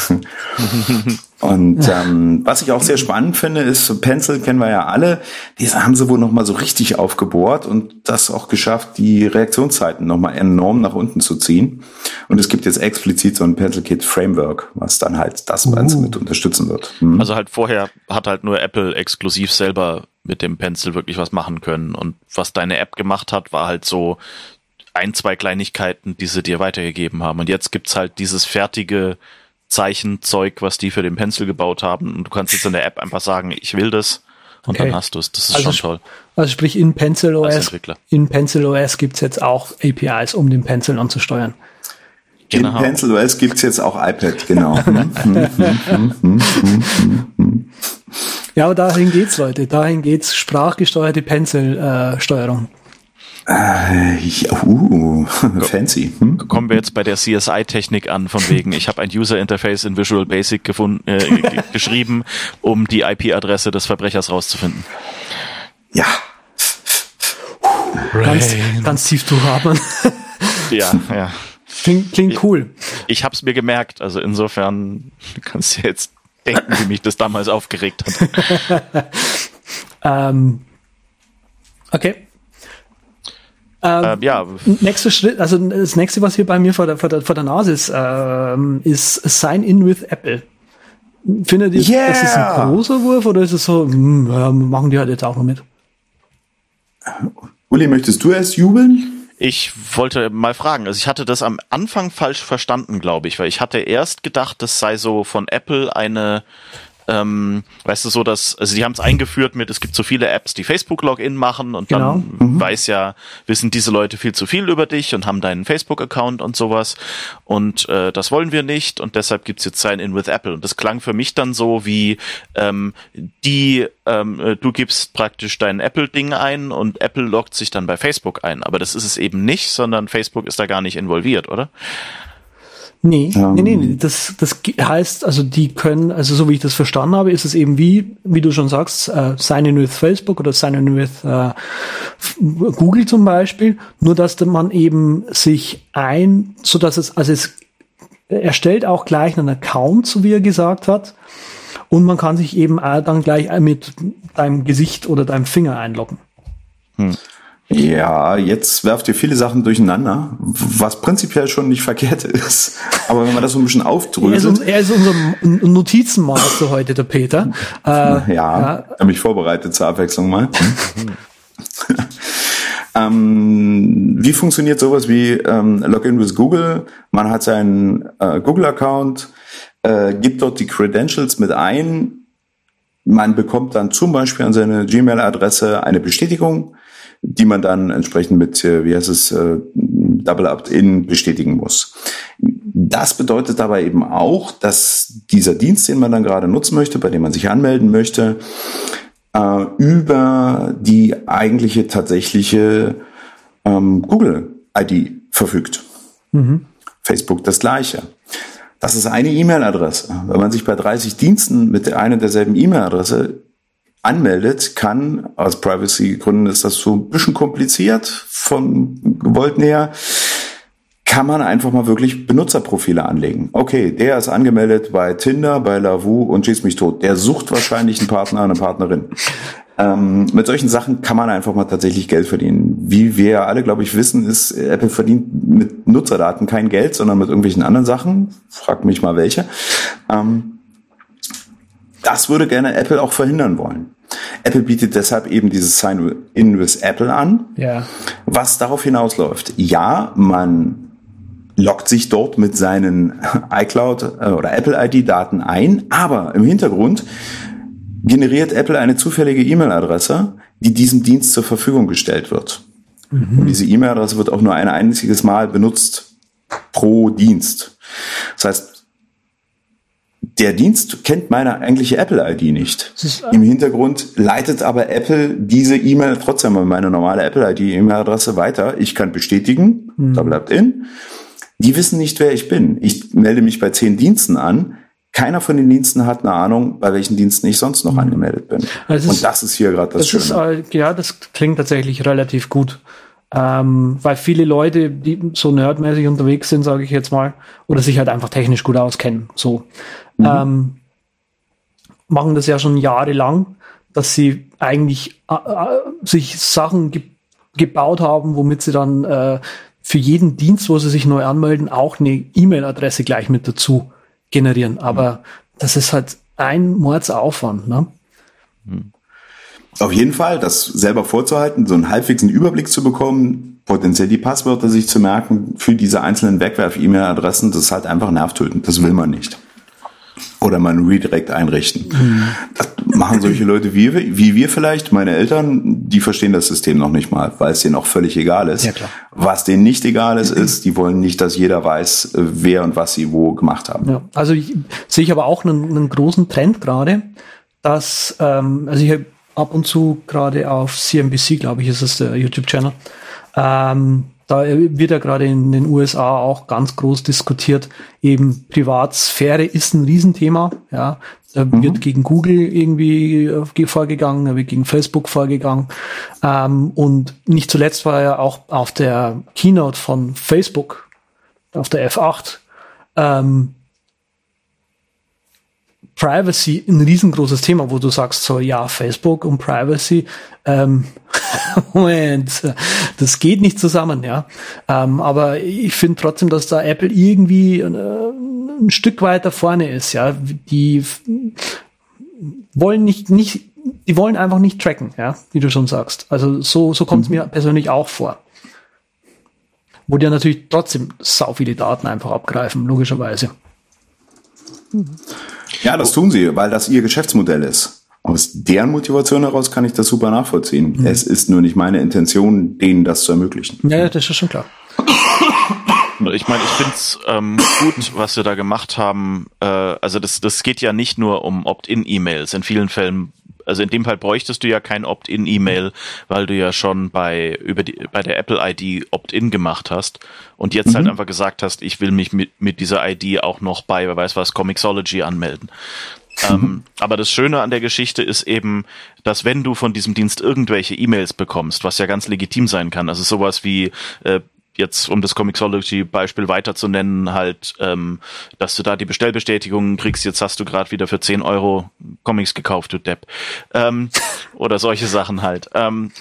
(laughs) Und ähm, was ich auch sehr spannend finde, ist, Pencil kennen wir ja alle, diese haben sie wohl nochmal so richtig aufgebohrt und das auch geschafft, die Reaktionszeiten nochmal enorm nach unten zu ziehen. Und es gibt jetzt explizit so ein Pencil Kit Framework, was dann halt das Ganze uh. mit unterstützen wird. Hm? Also halt vorher hat halt nur Apple exklusiv selber mit dem Pencil wirklich was machen können. Und was deine App gemacht hat, war halt so ein, zwei Kleinigkeiten, die sie dir weitergegeben haben. Und jetzt gibt's halt dieses fertige Zeichenzeug, was die für den Pencil gebaut haben. Und du kannst jetzt in der App einfach sagen, ich will das. und Okay. dann hast du es. Das ist Also schon toll. Also sprich, in Pencil OS, in Pencil OS gibt's jetzt auch APIs, um den Pencil anzusteuern. Genau. In Pencil OS gibt's jetzt auch iPad, genau. Ja, aber dahin geht's, Leute. Dahin geht's. Sprachgesteuerte Pencil-Steuerung. äh, ja, uh, (laughs) fancy. Hm? Kommen wir jetzt bei der CSI-Technik an, von wegen, ich habe ein User-Interface in Visual Basic gefunden, äh, (laughs) geschrieben, um die IP-Adresse des Verbrechers rauszufinden. Ja, ganz, ganz tief durchatmen. (laughs) Ja, ja. klingt, klingt cool. Ich habe es mir gemerkt, also insofern kannst du jetzt denken, wie mich das damals aufgeregt hat. Ähm, okay. Ähm, ja, Nächster Schritt, also das nächste, was hier bei mir vor der, vor der, vor der Nase ist, ähm, ist Sign in with Apple. Findet ihr, Yeah! ist es ein großer Wurf oder ist es so, hm, ja, machen die halt jetzt auch noch mit? Uli, möchtest du erst jubeln? Ich wollte mal fragen, also ich hatte das am Anfang falsch verstanden, glaube ich, weil ich hatte erst gedacht, das sei so von Apple eine, ähm, weißt du, so dass, also die haben es eingeführt mit, es gibt so viele Apps, die Facebook-Login machen und Genau. dann weiß ja, wissen diese Leute viel zu viel über dich und haben deinen Facebook-Account und sowas und äh, das wollen wir nicht und deshalb gibt's jetzt Sign-In with Apple und das klang für mich dann so wie ähm, die, ähm, äh, du gibst praktisch dein Apple-Ding ein und Apple loggt sich dann bei Facebook ein, aber das ist es eben nicht, sondern Facebook ist da gar nicht involviert, oder? Nee, Ähm. nee, nee, nee. Das, das heißt, also die können, also so wie ich das verstanden habe, ist es eben wie, wie du schon sagst, äh, Sign in with Facebook oder Sign in with äh, Google zum Beispiel, nur dass man eben sich ein, so dass es, also es erstellt auch gleich einen Account, so wie er gesagt hat, und man kann sich eben dann gleich mit deinem Gesicht oder deinem Finger einloggen. Ja, jetzt werft ihr viele Sachen durcheinander, was prinzipiell schon nicht verkehrt (laughs) ist. Aber wenn man das so ein bisschen Er ist, aufdröselt, er ist unser Notizenmaster heute, der Peter. (laughs) Äh, ja, ja. habe mich vorbereitet zur Abwechslung mal. (laughs) ähm, wie funktioniert sowas wie ähm, Login with Google? Man hat seinen äh, Google-Account, äh, gibt dort die Credentials mit ein. Man bekommt dann zum Beispiel an seine Gmail-Adresse eine Bestätigung, die man dann entsprechend mit, äh, wie heißt es, äh, Double Opt-in bestätigen muss. Das bedeutet aber eben auch, dass dieser Dienst, den man dann gerade nutzen möchte, bei dem man sich anmelden möchte, äh, über die eigentliche tatsächliche ähm, Google-ID verfügt. Facebook das gleiche. Das ist eine E-Mail-Adresse. Wenn man sich bei 30 Diensten mit der einen und derselben E-Mail-Adresse anmeldet, kann, aus Privacy-Gründen ist das so ein bisschen kompliziert von gewollten her, kann man einfach mal wirklich Benutzerprofile anlegen. Okay, der ist angemeldet bei Tinder, bei Lavu und schießt mich tot. Der sucht wahrscheinlich einen Partner, eine Partnerin. Ähm, mit solchen Sachen kann man einfach mal tatsächlich Geld verdienen. Wie wir alle, glaube ich, wissen, ist, Apple verdient mit Nutzerdaten kein Geld, sondern mit irgendwelchen anderen Sachen. Frag mich mal welche. Ähm, das würde gerne Apple auch verhindern wollen. Apple bietet deshalb eben dieses Sign-in with Apple an, Ja. was darauf hinausläuft. Ja, man loggt sich dort mit seinen (laughs) iCloud äh, oder Apple ID-Daten ein, aber im Hintergrund generiert Apple eine zufällige E-Mail-Adresse, die diesem Dienst zur Verfügung gestellt wird. Und diese E-Mail-Adresse wird auch nur ein einziges Mal benutzt pro Dienst. Das heißt, der Dienst kennt meine eigentliche Apple-ID nicht. Ist, Im Hintergrund leitet aber Apple diese E-Mail trotzdem an meine normale Apple-ID-E-Mail-Adresse weiter. Ich kann bestätigen, da bleibt in. Die wissen nicht, wer ich bin. Ich melde mich bei zehn Diensten an. Keiner von den Diensten hat eine Ahnung, bei welchen Diensten ich sonst noch angemeldet bin. Also Und ist- das ist hier gerade das, Das ist, Schöne. äh, ja, das klingt tatsächlich relativ gut. Ähm, weil viele Leute, die so nerdmäßig unterwegs sind, sage ich jetzt mal, oder sich halt einfach technisch gut auskennen, so, ähm, machen das ja schon jahrelang, dass sie eigentlich äh, äh, sich Sachen ge gebaut haben, womit sie dann äh, für jeden Dienst, wo sie sich neu anmelden, auch eine E-Mail-Adresse gleich mit dazu generieren. Aber das ist halt ein Mordsaufwand, ne? Auf jeden Fall, das selber vorzuhalten, so einen halbwegs einen Überblick zu bekommen, potenziell die Passwörter sich zu merken für diese einzelnen Wegwerf-E-Mail-Adressen, das ist halt einfach nervtötend. Das will man nicht. oder mal ein Redirect einrichten. Mhm. Das machen solche Leute wie, wie wir vielleicht, meine Eltern, die verstehen das System noch nicht mal, weil es denen auch völlig egal ist. Ja, klar. Was denen nicht egal ist, ist, die wollen nicht, dass jeder weiß, wer und was sie wo gemacht haben. Ja, also ich, sehe ich aber auch einen, einen großen Trend gerade, dass, ähm, also ich habe ab und zu gerade auf CNBC, glaube ich, ist es der YouTube-Channel, ähm, da wird ja gerade in den USA auch ganz groß diskutiert, eben Privatsphäre ist ein Riesenthema, ja. Da mhm. wird gegen Google irgendwie äh, vorgegangen, da wird gegen Facebook vorgegangen. Ähm, und nicht zuletzt war ja auch auf der Keynote von Facebook, auf der F8, ähm, Privacy ein riesengroßes Thema, wo du sagst so, ja, Facebook und Privacy, ähm, (laughs) Moment, das geht nicht zusammen, ja. Ähm, aber ich finde trotzdem, dass da Apple irgendwie äh, ein Stück weiter vorne ist, ja. Die wollen nicht, nicht, die wollen einfach nicht tracken, ja, wie du schon sagst. Also so, so kommt es mhm. mir persönlich auch vor. Wo die ja natürlich trotzdem sau viele Daten einfach abgreifen, logischerweise. Mhm. Ja, das tun sie, weil das ihr Geschäftsmodell ist. Aus deren Motivation heraus kann ich das super nachvollziehen. Mhm. Es ist nur nicht meine Intention, denen das zu ermöglichen. Ja, das ist schon klar. Ich meine, ich find's ähm, gut, was wir da gemacht haben. Äh, also das, das geht ja nicht nur um Opt-in-E-Mails. In vielen Fällen also in dem Fall bräuchtest du ja kein Opt-in-E-Mail, weil du ja schon bei über die bei der Apple ID Opt-in gemacht hast und jetzt halt mhm. halt einfach gesagt hast, ich will mich mit mit dieser ID auch noch bei, wer weiß was, Comixology anmelden. Mhm. Ähm, aber das Schöne an der Geschichte ist eben, dass wenn du von diesem Dienst irgendwelche E-Mails bekommst, was ja ganz legitim sein kann, also sowas wie äh, jetzt, um das Comixology-Beispiel weiter zu nennen, halt, ähm, dass du da die Bestellbestätigung kriegst, jetzt hast du gerade wieder für 10 Euro Comics gekauft, du Depp. Ähm, (laughs) oder solche Sachen halt. Ähm,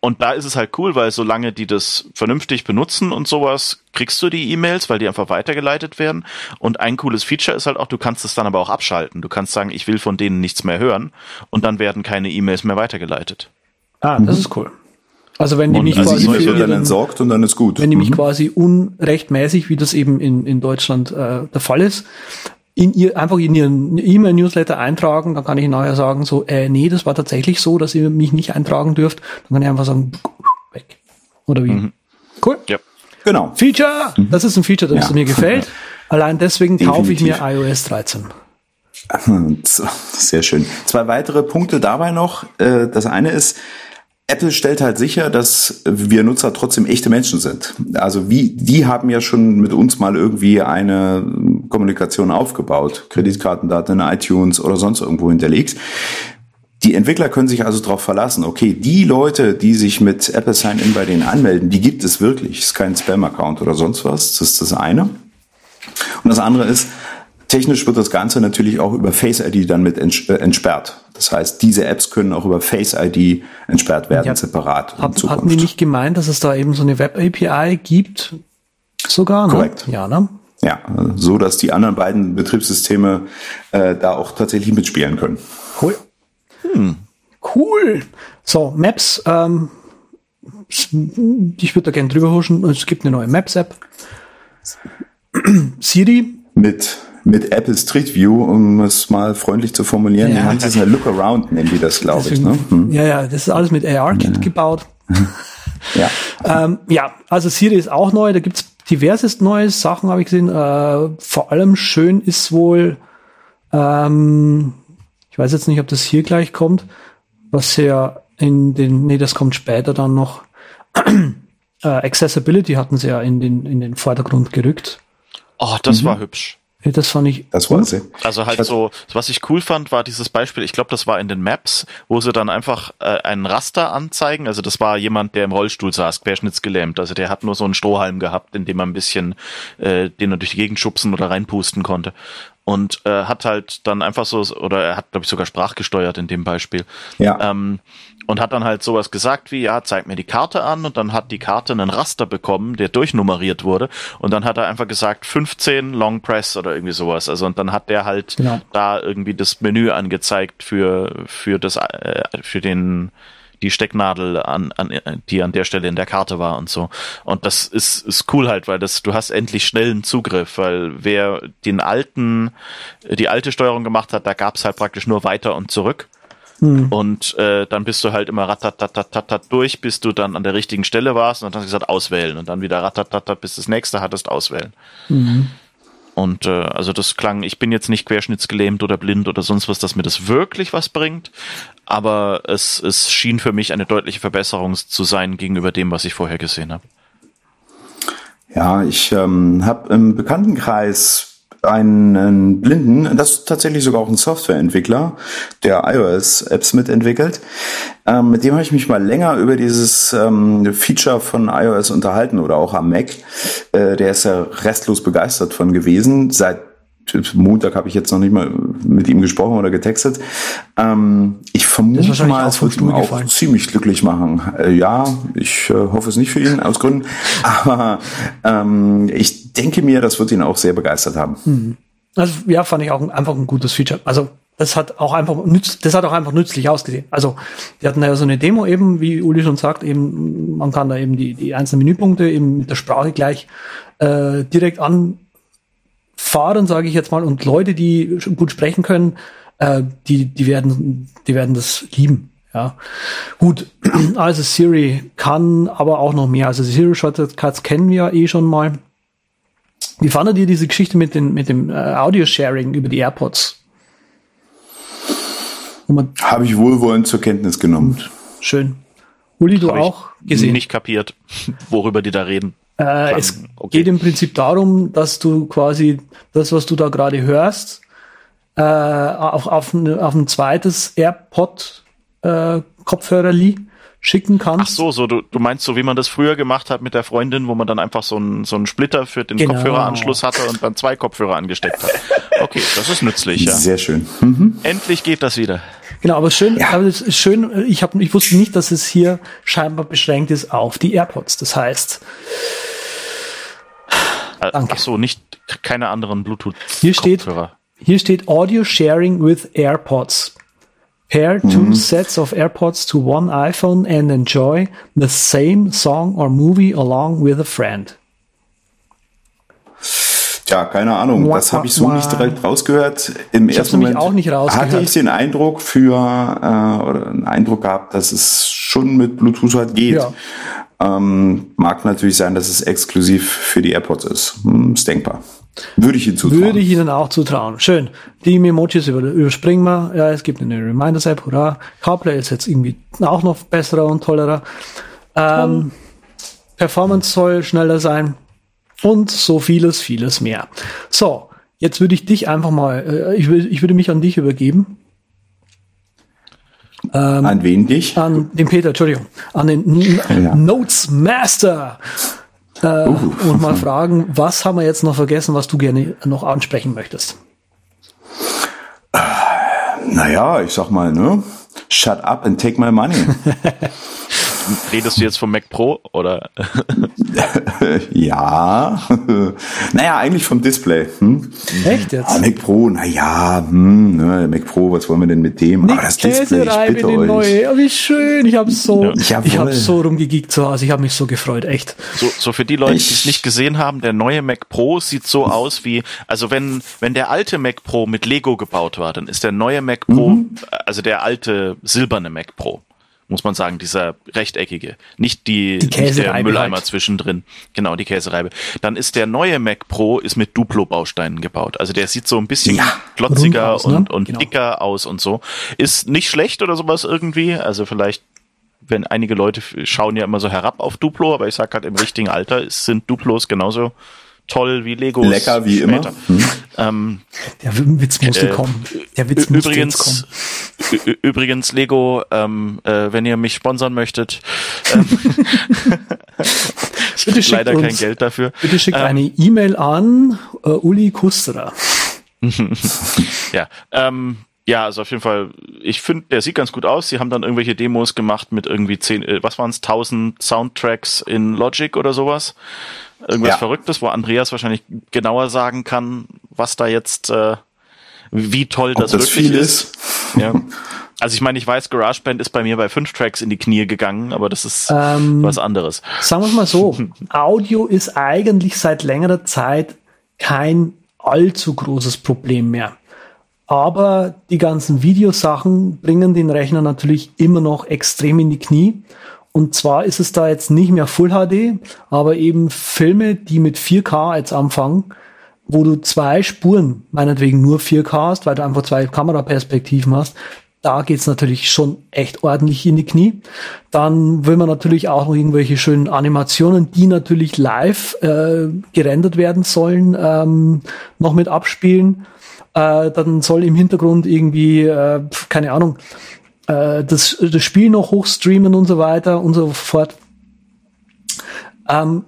und da ist es halt cool, weil solange die das vernünftig benutzen und sowas, kriegst du die E-Mails, weil die einfach weitergeleitet werden. Und ein cooles Feature ist halt auch, du kannst es dann aber auch abschalten. Du kannst sagen, ich will von denen nichts mehr hören und dann werden keine E-Mails mehr weitergeleitet. Ah, das mhm. ist cool. Also wenn die mich also quasi für dann entsorgt und dann ist gut. Wenn die mich mhm. quasi unrechtmäßig, wie das eben in, in Deutschland äh, der Fall ist, in ihr einfach in ihren E-Mail-Newsletter eintragen, dann kann ich nachher sagen, so, äh, nee, das war tatsächlich so, dass ihr mich nicht eintragen dürft. Dann kann ich einfach sagen, weg. Oder wie? Mhm. Cool. Ja. Genau. Feature! Mhm. Das ist ein Feature, das ja. mir gefällt. (laughs) Allein deswegen kaufe ich mir iOS 13. (laughs) Sehr schön. Zwei weitere Punkte dabei noch. Äh, das eine ist, Apple stellt halt sicher, dass wir Nutzer trotzdem echte Menschen sind. Also wie, die haben ja schon mit uns mal irgendwie eine Kommunikation aufgebaut, Kreditkartendaten in iTunes oder sonst irgendwo hinterlegt. Die Entwickler können sich also darauf verlassen, okay, die Leute, die sich mit Apple Sign-In bei denen anmelden, die gibt es wirklich. Es ist kein Spam-Account oder sonst was. Das ist das eine. Und das andere ist, Technisch wird das Ganze natürlich auch über Face ID dann mit äh, entsperrt. Das heißt, diese Apps können auch über Face ID entsperrt werden, ja, separat. Hab, hatten die nicht gemeint, dass es da eben so eine Web API gibt? Sogar, ne? Korrekt. Ja, ne? Ja, so dass die anderen beiden Betriebssysteme äh, da auch tatsächlich mitspielen können. Cool. Hm. Cool. So, Maps, ähm, ich würde da gerne drüber huschen. Es gibt eine neue Maps-App. (clears throat) Siri. Mit mit Apple Street View, um es mal freundlich zu formulieren. Ja, das ist eine Look Around, nennen die das, glaube ich. Ne? Hm. Ja, ja, das ist alles mit AR-Kit ja. gebaut. (laughs) ja. ähm, ja, also Siri ist auch neu, da gibt's diverses neue Sachen, habe ich gesehen. Äh, vor allem schön ist wohl, ähm, ich weiß jetzt nicht, ob das hier gleich kommt, was ja in den, nee, das kommt später dann noch. (clears throat) äh, Accessibility hatten sie ja in den, in den Vordergrund gerückt. Oh, das mhm. war hübsch. Das fand ich. Das war sie. Also halt so, was ich cool fand, war dieses Beispiel, ich glaube, das war in den Maps, wo sie dann einfach äh, einen Raster anzeigen. Also das war jemand, der im Rollstuhl saß, querschnittsgelähmt. Also der hat nur so einen Strohhalm gehabt, in dem man ein bisschen äh, den er durch die Gegend schubsen oder reinpusten konnte. Und äh, hat halt dann einfach so, oder er hat, glaube ich, sogar sprachgesteuert in dem Beispiel. Ja. Ähm, und hat dann halt sowas gesagt wie, ja, zeig mir die Karte an und dann hat die Karte einen Raster bekommen, der durchnummeriert wurde und dann hat er einfach gesagt 15 Long Press oder irgendwie sowas. Also und dann hat der halt genau. da irgendwie das Menü angezeigt für für das äh, für den die Stecknadel an, an die an der Stelle in der Karte war und so. Und das ist, ist cool halt, weil das, du hast endlich schnellen Zugriff, weil wer den alten, die alte Steuerung gemacht hat, da gab's halt praktisch nur weiter und zurück. Hm. Und äh, dann bist du halt immer ratatatatat durch, bis du dann an der richtigen Stelle warst und dann hast du gesagt auswählen und dann wieder ratatatat, bis das nächste hattest auswählen. Mhm. Und äh, also das klang, ich bin jetzt nicht querschnittsgelähmt oder blind oder sonst was, dass mir das wirklich was bringt, aber es, es schien für mich eine deutliche Verbesserung zu sein gegenüber dem, was ich vorher gesehen habe. Ja, ich ähm, habe im Bekanntenkreis einen Blinden, das ist tatsächlich sogar auch ein Softwareentwickler, der iOS-Apps mitentwickelt. Ähm, mit dem habe ich mich mal länger über dieses ähm, Feature von iOS unterhalten oder auch am Mac. Äh, der ist ja restlos begeistert von gewesen. Seit Montag habe ich jetzt noch nicht mal mit ihm gesprochen oder getextet. Ähm, ich vermute mal, es wird ihn auch ziemlich glücklich machen. Äh, ja, ich äh, hoffe es nicht für ihn aus Gründen, (laughs) aber ähm, ich denke mir, das wird ihn auch sehr begeistert haben. Mhm. Also ja, fand ich auch einfach ein gutes Feature. Also das hat auch einfach nütz, das hat auch einfach nützlich ausgesehen. Also wir hatten ja so eine Demo eben, wie Uli schon sagt, eben man kann da eben die, die einzelnen Menüpunkte eben mit der Sprache gleich äh, direkt an fahren, sage ich jetzt mal, und Leute, die gut sprechen können, äh, die, die werden, die werden das lieben. Ja, gut. (clears throat) Also Siri kann aber auch noch mehr. Also Siri Shortcuts kennen wir ja eh schon mal. Wie fandet ihr diese Geschichte mit, den, mit dem äh, Audio-Sharing über die AirPods? Habe ich wohlwollend zur Kenntnis genommen. Schön. Uli, du Hab auch gesehen? Nicht kapiert, worüber die da reden. Äh, es okay. geht im Prinzip darum, dass du quasi das, was du da gerade hörst, äh, auf, auf, ne, auf ein zweites AirPod äh, Kopfhörerli schicken kannst. Ach so, so du, du meinst so, wie man das früher gemacht hat mit der Freundin, wo man dann einfach so einen so einen Splitter für den genau. Kopfhöreranschluss hatte und dann zwei Kopfhörer angesteckt hat. Okay, das ist nützlich. (laughs) Ja. Sehr schön. Mhm. Endlich geht das wieder. Genau, aber schön, ja. aber es ist schön, ich, hab, ich wusste nicht, dass es hier scheinbar beschränkt ist auf die AirPods. Das heißt, äh, Danke. Ach so, nicht keine anderen Bluetooth. Hier steht, hier steht Audio Sharing with AirPods. Pair two mhm. sets of AirPods to one iPhone and enjoy the same song or movie along with a friend. Tja, keine Ahnung. Das habe ich so nicht direkt rausgehört. Im ich ersten Moment auch nicht rausgehört. hatte ich den Eindruck für äh, oder einen Eindruck gehabt, dass es schon mit Bluetooth halt geht. Ja. Ähm, mag natürlich sein, dass es exklusiv für die AirPods ist. Hm, ist denkbar. Würde ich Ihnen zutrauen. Würde ich Ihnen auch zutrauen. Schön. Die Emojis über, überspringen wir. Ja, es gibt eine Reminders-App, hurra. CarPlay ist jetzt irgendwie auch noch besserer und tollerer. Ähm, Performance soll schneller sein und so vieles, vieles mehr. So, jetzt würde ich dich einfach mal, äh, ich, würde, ich würde mich an dich übergeben. Ähm, an wen dich? An den Peter, Entschuldigung. An den (laughs) ja. Notes Master. Äh, uh. (laughs) Und mal fragen, was haben wir jetzt noch vergessen, was du gerne noch ansprechen möchtest? Naja, ich sag mal, ne? Shut up and take my money. (laughs) redest du jetzt vom Mac Pro oder? (laughs) ja. (laughs) naja, eigentlich vom Display. Hm? Echt jetzt? Ah, Mac Pro, naja, hm, ne, Mac Pro, was wollen wir denn mit dem? Aber das Display, ich bitte euch. Neue. Oh, wie schön, ich habe so, ja. ich habe so rumgegeekt zu Hause, ich habe mich so gefreut, echt. So, so für die Leute, die es nicht gesehen haben, der neue Mac Pro sieht so aus wie, also wenn, wenn der alte Mac Pro mit Lego gebaut war, dann ist der neue Mac Pro, mhm. also der alte silberne Mac Pro muss man sagen, dieser rechteckige, nicht die, die nicht der Mülleimer halt. zwischendrin. Genau, die Käsereibe. Dann ist der neue Mac Pro ist mit Duplo-Bausteinen gebaut. Also der sieht so ein bisschen ja, glotziger aus, ne? und, und genau. dicker aus und so. Ist nicht schlecht oder sowas irgendwie. Also vielleicht wenn einige Leute schauen ja immer so herab auf Duplo, aber ich sag halt im richtigen Alter sind Duplos genauso toll wie Lego. Lecker wie später. immer. Hm. Ähm, Der Witz musste äh, kommen. Der Witz musste übrigens, kommen. Übrigens, Lego, ähm, äh, wenn ihr mich sponsern möchtet, ähm, ich (laughs) bitte leider uns, kein Geld dafür. Bitte schickt ähm, eine E-Mail an äh, Uli Kusterer. (laughs) ja, ähm, ja, also auf jeden Fall, ich finde, der sieht ganz gut aus. Sie haben dann irgendwelche Demos gemacht mit irgendwie zehn, äh, was waren es, tausend Soundtracks in Logic oder sowas. Irgendwas ja. Verrücktes, wo Andreas wahrscheinlich genauer sagen kann, was da jetzt, äh, wie toll das, das wirklich ist. ist. Ja. Also ich meine, ich weiß, GarageBand ist bei mir bei fünf Tracks in die Knie gegangen, aber das ist Ähm, was anderes. Sagen wir es mal so, (laughs) Audio ist eigentlich seit längerer Zeit kein allzu großes Problem mehr. Aber die ganzen Videosachen bringen den Rechner natürlich immer noch extrem in die Knie. Und zwar ist es da jetzt nicht mehr Full HD, aber eben Filme, die mit 4K jetzt anfangen, wo du zwei Spuren, meinetwegen nur 4K hast, weil du einfach zwei Kameraperspektiven hast, da geht's natürlich schon echt ordentlich in die Knie. Dann will man natürlich auch noch irgendwelche schönen Animationen, die natürlich live äh, gerendert werden sollen, ähm, noch mit abspielen. Äh, dann soll im Hintergrund irgendwie, äh, keine Ahnung, äh, das, das Spiel noch hochstreamen und so weiter und so fort. Ähm,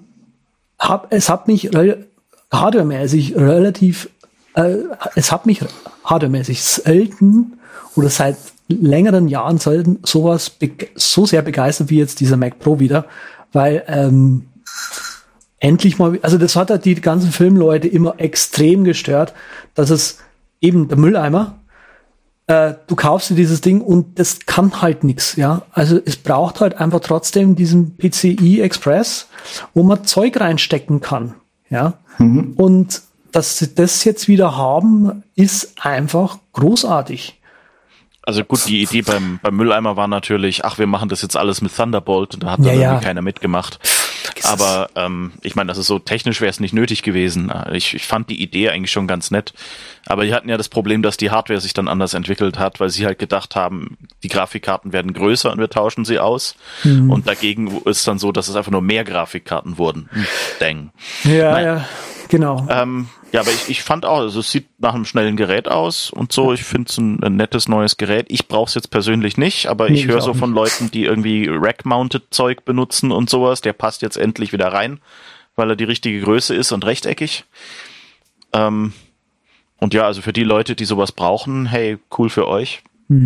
hab, es hat mich rel- hardwaremäßig relativ, äh, es hat mich hardwaremäßig selten oder seit längeren Jahren selten sowas so sehr begeistert wie jetzt dieser Mac Pro wieder, weil ähm, endlich mal, also das hat halt die ganzen Filmleute immer extrem gestört, dass es eben der Mülleimer, äh, du kaufst dir dieses Ding und das kann halt nix, ja. Also es braucht halt einfach trotzdem diesen PCI Express, wo man Zeug reinstecken kann, ja. Und dass sie das jetzt wieder haben, ist einfach großartig. Also gut, die Idee beim, beim Mülleimer war natürlich, ach, wir machen das jetzt alles mit Thunderbolt und da hat dann Ja, ja. irgendwie keiner mitgemacht. Aber ähm, ich meine, das ist so technisch wäre es nicht nötig gewesen. Ich, ich fand die Idee eigentlich schon ganz nett. Aber die hatten ja das Problem, dass die Hardware sich dann anders entwickelt hat, weil sie halt gedacht haben, die Grafikkarten werden größer und wir tauschen sie aus. Mhm. Und dagegen ist dann so, dass es einfach nur mehr Grafikkarten wurden. Dang. Ja, Nein. ja, genau. Ähm, ja, aber ich, ich fand auch, also es sieht nach einem schnellen Gerät aus und so. Ich finde es ein, ein nettes neues Gerät. Ich brauche es jetzt persönlich nicht, aber Nee, ich höre so von Leuten, die irgendwie Rack-Mounted Zeug benutzen und sowas. Der passt jetzt endlich wieder rein, weil er die richtige Größe ist und rechteckig. Ähm, und ja, also für die Leute, die sowas brauchen, hey, cool für euch.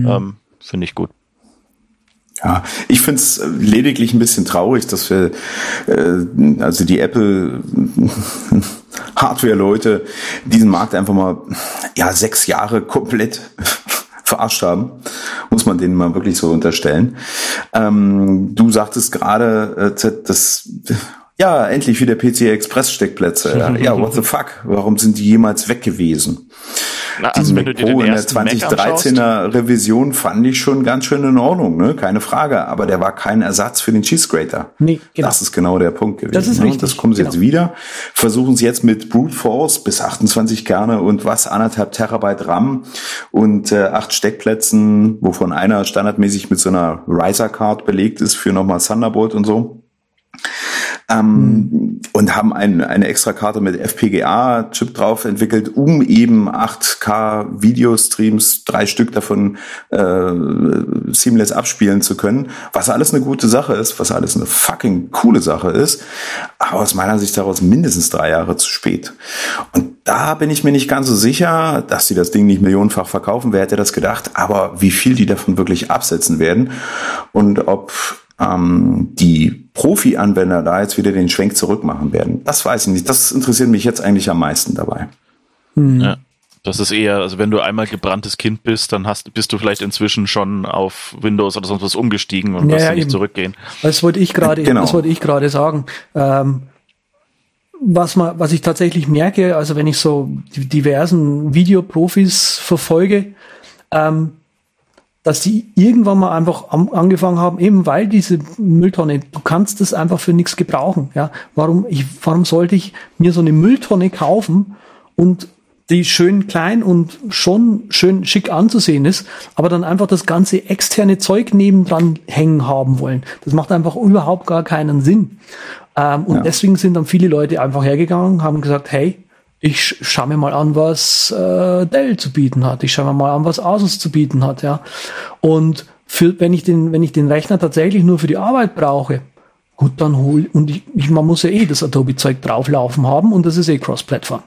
Ähm, finde ich gut. Ja, ich finde es lediglich ein bisschen traurig, dass wir, äh, also die Apple (laughs) Hardware-Leute diesen Markt einfach mal ja sechs Jahre komplett (laughs) verarscht haben, muss man denen mal wirklich so unterstellen. Ähm, du sagtest gerade, äh, dass ja endlich wieder PC Express Steckplätze. (laughs) Ja, what the fuck? Warum sind die jemals weg gewesen? Na, also Diesen wenn du Mac dir den Pro in der ersten Mac anschaust, 2013er Revision fand ich schon ganz schön in Ordnung, ne? Keine Frage. Aber der war kein Ersatz für den Cheese Grater. Nee, genau. Das ist genau der Punkt gewesen. Das ist ne? richtig, Und das kommen sie jetzt genau. wieder. Versuchen sie jetzt mit Brute Force bis 28 Kerne und was anderthalb Terabyte RAM und äh, acht Steckplätzen, wovon einer standardmäßig mit so einer Riser Card belegt ist für nochmal Thunderbolt und so. Ähm, und haben ein, eine extra Karte mit FPGA-Chip drauf entwickelt, um eben 8K-Videostreams, drei Stück davon äh, seamless abspielen zu können, was alles eine gute Sache ist, was alles eine fucking coole Sache ist, aber aus meiner Sicht daraus mindestens drei Jahre zu spät. Und da bin ich mir nicht ganz so sicher, dass sie das Ding nicht millionenfach verkaufen, wer hätte das gedacht, aber wie viel die davon wirklich absetzen werden und ob ähm, die Profi-Anwender da jetzt wieder den Schwenk zurück machen werden. Das weiß ich nicht. Das interessiert mich jetzt eigentlich am meisten dabei. Ja. Das ist eher, also wenn du einmal gebranntes Kind bist, dann hast, bist du vielleicht inzwischen schon auf Windows oder sonst was umgestiegen und Ja, wirst ja, nicht eben. zurückgehen. Das wollte ich gerade, (laughs) Genau. das wollte ich gerade sagen. Ähm, was man, was ich tatsächlich merke, also wenn ich so die diversen Videoprofis verfolge, ähm, dass die irgendwann mal einfach angefangen haben, eben weil diese Mülltonne, du kannst das einfach für nichts gebrauchen. Ja, warum ich, warum sollte ich mir so eine Mülltonne kaufen und die schön klein und schon schön schick anzusehen ist, aber dann einfach das ganze externe Zeug nebendran hängen haben wollen. Das macht einfach überhaupt gar keinen Sinn. Ähm, und Ja. deswegen sind dann viele Leute einfach hergegangen, haben gesagt, hey, ich sch schau mir mal an, was äh, Dell zu bieten hat. Ich schau mir mal an, was Asus zu bieten hat, ja. Und für, wenn ich den, wenn ich den Rechner tatsächlich nur für die Arbeit brauche, gut, dann hol, und ich, ich, man muss ja eh das Adobe-Zeug drauflaufen haben und das ist eh Cross-Plattform.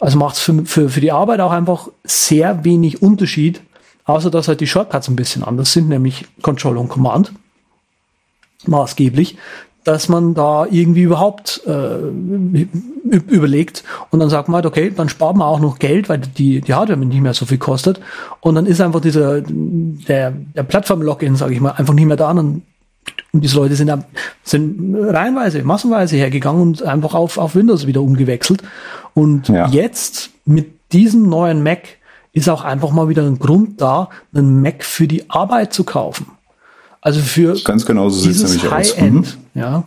Also macht es für, für, für die Arbeit auch einfach sehr wenig Unterschied, außer dass halt die Shortcuts ein bisschen anders sind, nämlich Control und Command. Maßgeblich. Dass man da irgendwie überhaupt äh, überlegt und dann sagt man halt, okay, dann spart man auch noch Geld, weil die, die Hardware nicht mehr so viel kostet und dann ist einfach dieser der, der Plattform-Login, sage ich mal, einfach nicht mehr da und, und diese Leute sind, sind reihenweise, massenweise hergegangen und einfach auf, auf Windows wieder umgewechselt und ja. jetzt mit diesem neuen Mac ist auch einfach mal wieder ein Grund da, einen Mac für die Arbeit zu kaufen. Also für ganz genau so dieses nämlich High-End, mhm. ja.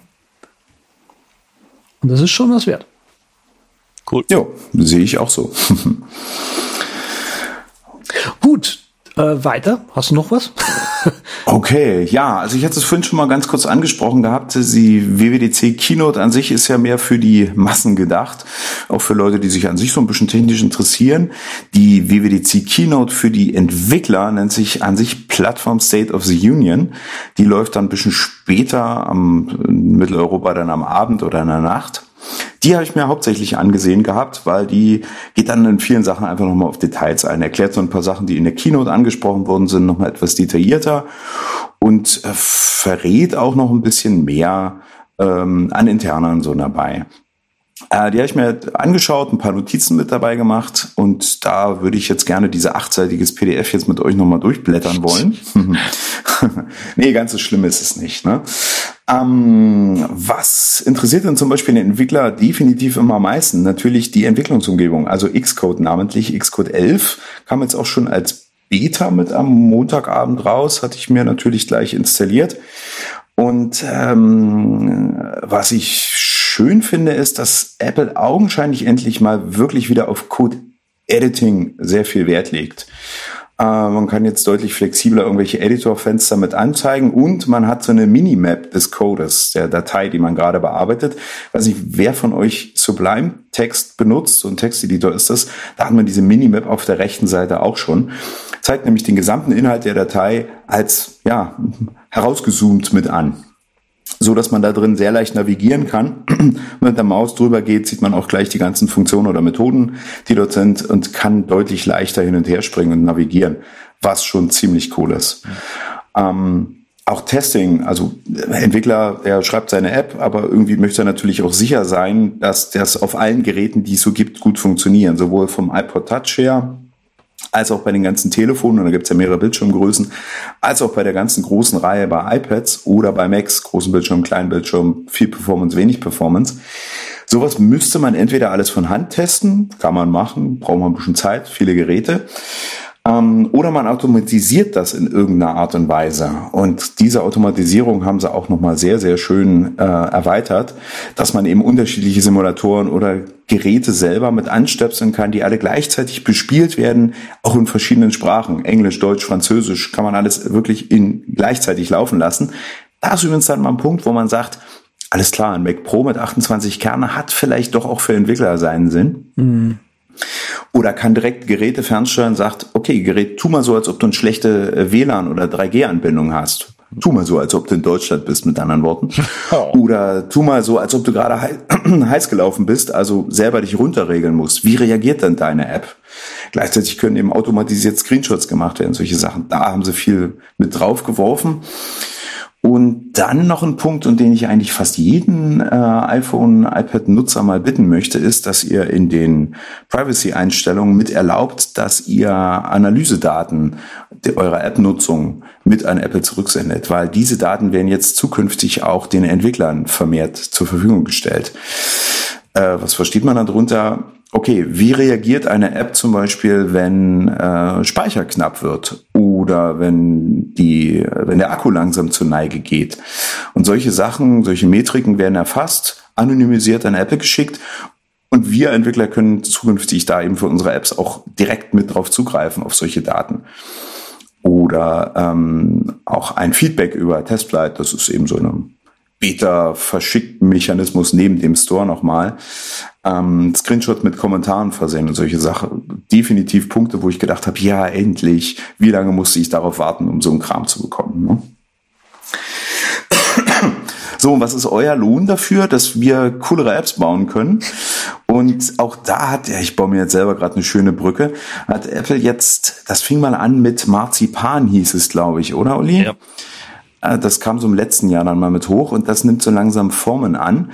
Und das ist schon was wert. Cool. Ja, sehe ich auch so. (laughs) Gut, äh, weiter. Hast du noch was? (laughs) okay, ja, also ich hatte es vorhin schon mal ganz kurz angesprochen gehabt. Die WWDC Keynote an sich ist ja mehr für die Massen gedacht, auch für Leute, die sich an sich so ein bisschen technisch interessieren. Die WWDC Keynote für die Entwickler nennt sich an sich Platform State of the Union. Die läuft dann ein bisschen später am Mitteleuropa dann am Abend oder in der Nacht. Die habe ich mir hauptsächlich angesehen gehabt, weil die geht dann in vielen Sachen einfach nochmal auf Details ein, erklärt so ein paar Sachen, die in der Keynote angesprochen worden sind, nochmal etwas detaillierter und äh, verrät auch noch ein bisschen mehr ähm, an Internern so dabei. Äh, die habe ich mir angeschaut, ein paar Notizen mit dabei gemacht und da würde ich jetzt gerne diese achtseitiges PDF jetzt mit euch nochmal durchblättern wollen. (laughs) (laughs) nee, ganz so schlimm ist es nicht. Ne? Ähm, was interessiert denn zum Beispiel den Entwickler definitiv immer am meisten? Natürlich die Entwicklungsumgebung, also Xcode namentlich. Xcode 11 kam jetzt auch schon als Beta mit am Montagabend raus, hatte ich mir natürlich gleich installiert. Und ähm, was ich schön finde, ist, dass Apple augenscheinlich endlich mal wirklich wieder auf Code Editing sehr viel Wert legt. Äh, man kann jetzt deutlich flexibler irgendwelche Editorfenster mit anzeigen und man hat so eine Minimap des Codes, der Datei, die man gerade bearbeitet. weiß nicht, wer von euch Sublime Text benutzt, so ein Texteditor ist das, da hat man diese Minimap auf der rechten Seite auch schon. Zeigt nämlich den gesamten Inhalt der Datei als, ja, herausgezoomt mit an so dass man da drin sehr leicht navigieren kann. (clears throat) Wenn mit der Maus drüber geht, sieht man auch gleich die ganzen Funktionen oder Methoden, die dort sind und kann deutlich leichter hin und her springen und navigieren, was schon ziemlich cool ist. Ähm, auch Testing, also Entwickler, der schreibt seine App, aber irgendwie möchte er natürlich auch sicher sein, dass das auf allen Geräten, die es so gibt, gut funktionieren. Sowohl vom iPod Touch her, als auch bei den ganzen Telefonen, und da gibt es ja mehrere Bildschirmgrößen, als auch bei der ganzen großen Reihe bei iPads oder bei Macs, großen Bildschirm, kleinen Bildschirm, viel Performance, wenig Performance. Sowas müsste man entweder alles von Hand testen, kann man machen, braucht man ein bisschen Zeit, viele Geräte. Ähm, oder man automatisiert das in irgendeiner Art und Weise. Und diese Automatisierung haben sie auch nochmal sehr, sehr schön äh, erweitert, dass man eben unterschiedliche Simulatoren oder Geräte selber mit anstöpseln kann, die alle gleichzeitig bespielt werden, auch in verschiedenen Sprachen. Englisch, Deutsch, Französisch, kann man alles wirklich in gleichzeitig laufen lassen. Da ist übrigens dann mal ein Punkt, wo man sagt, alles klar, ein Mac Pro mit 28 Kernen hat vielleicht doch auch für Entwickler seinen Sinn. Mhm. Oder kann direkt Geräte fernsteuern, sagt, okay, Gerät, tu mal so, als ob du eine schlechte äh, WLAN oder 3G-Anbindung hast. Tu mal so, als ob du in Deutschland bist, mit anderen Worten. (laughs) Oh. Oder tu mal so, als ob du gerade (clears throat) heiß gelaufen bist, also selber dich runterregeln musst. Wie reagiert denn deine App? Gleichzeitig können eben automatisiert Screenshots gemacht werden, solche Sachen. Da haben sie viel mit drauf geworfen. Und dann noch ein Punkt, und den ich eigentlich fast jeden äh, iPhone, iPad-Nutzer mal bitten möchte, ist, dass ihr in den Privacy-Einstellungen mit erlaubt, dass ihr Analysedaten eurer App-Nutzung mit an Apple zurücksendet, weil diese Daten werden jetzt zukünftig auch den Entwicklern vermehrt zur Verfügung gestellt. Äh, was versteht man darunter? Okay, wie reagiert eine App zum Beispiel, wenn äh, Speicher knapp wird oder wenn die, wenn der Akku langsam zur Neige geht? Und solche Sachen, solche Metriken werden erfasst, anonymisiert an Apple geschickt und wir Entwickler können zukünftig da eben für unsere Apps auch direkt mit drauf zugreifen auf solche Daten. Oder ähm, auch ein Feedback über Testflight, das ist eben so eine Beta-Verschickt-Mechanismus neben dem Store nochmal. Ähm, Screenshot mit Kommentaren versehen und solche Sachen. Definitiv Punkte, wo ich gedacht habe, ja, endlich. Wie lange musste ich darauf warten, um so einen Kram zu bekommen? Ne? (clears throat) So, was ist euer Lohn dafür, dass wir coolere Apps bauen können? Und auch da hat, ja, ich baue mir jetzt selber gerade eine schöne Brücke, hat Apple jetzt, das fing mal an mit Marzipan, hieß es, glaube ich, oder Uli? Ja. Äh, das kam so im letzten Jahr dann mal mit hoch und das nimmt so langsam Formen an.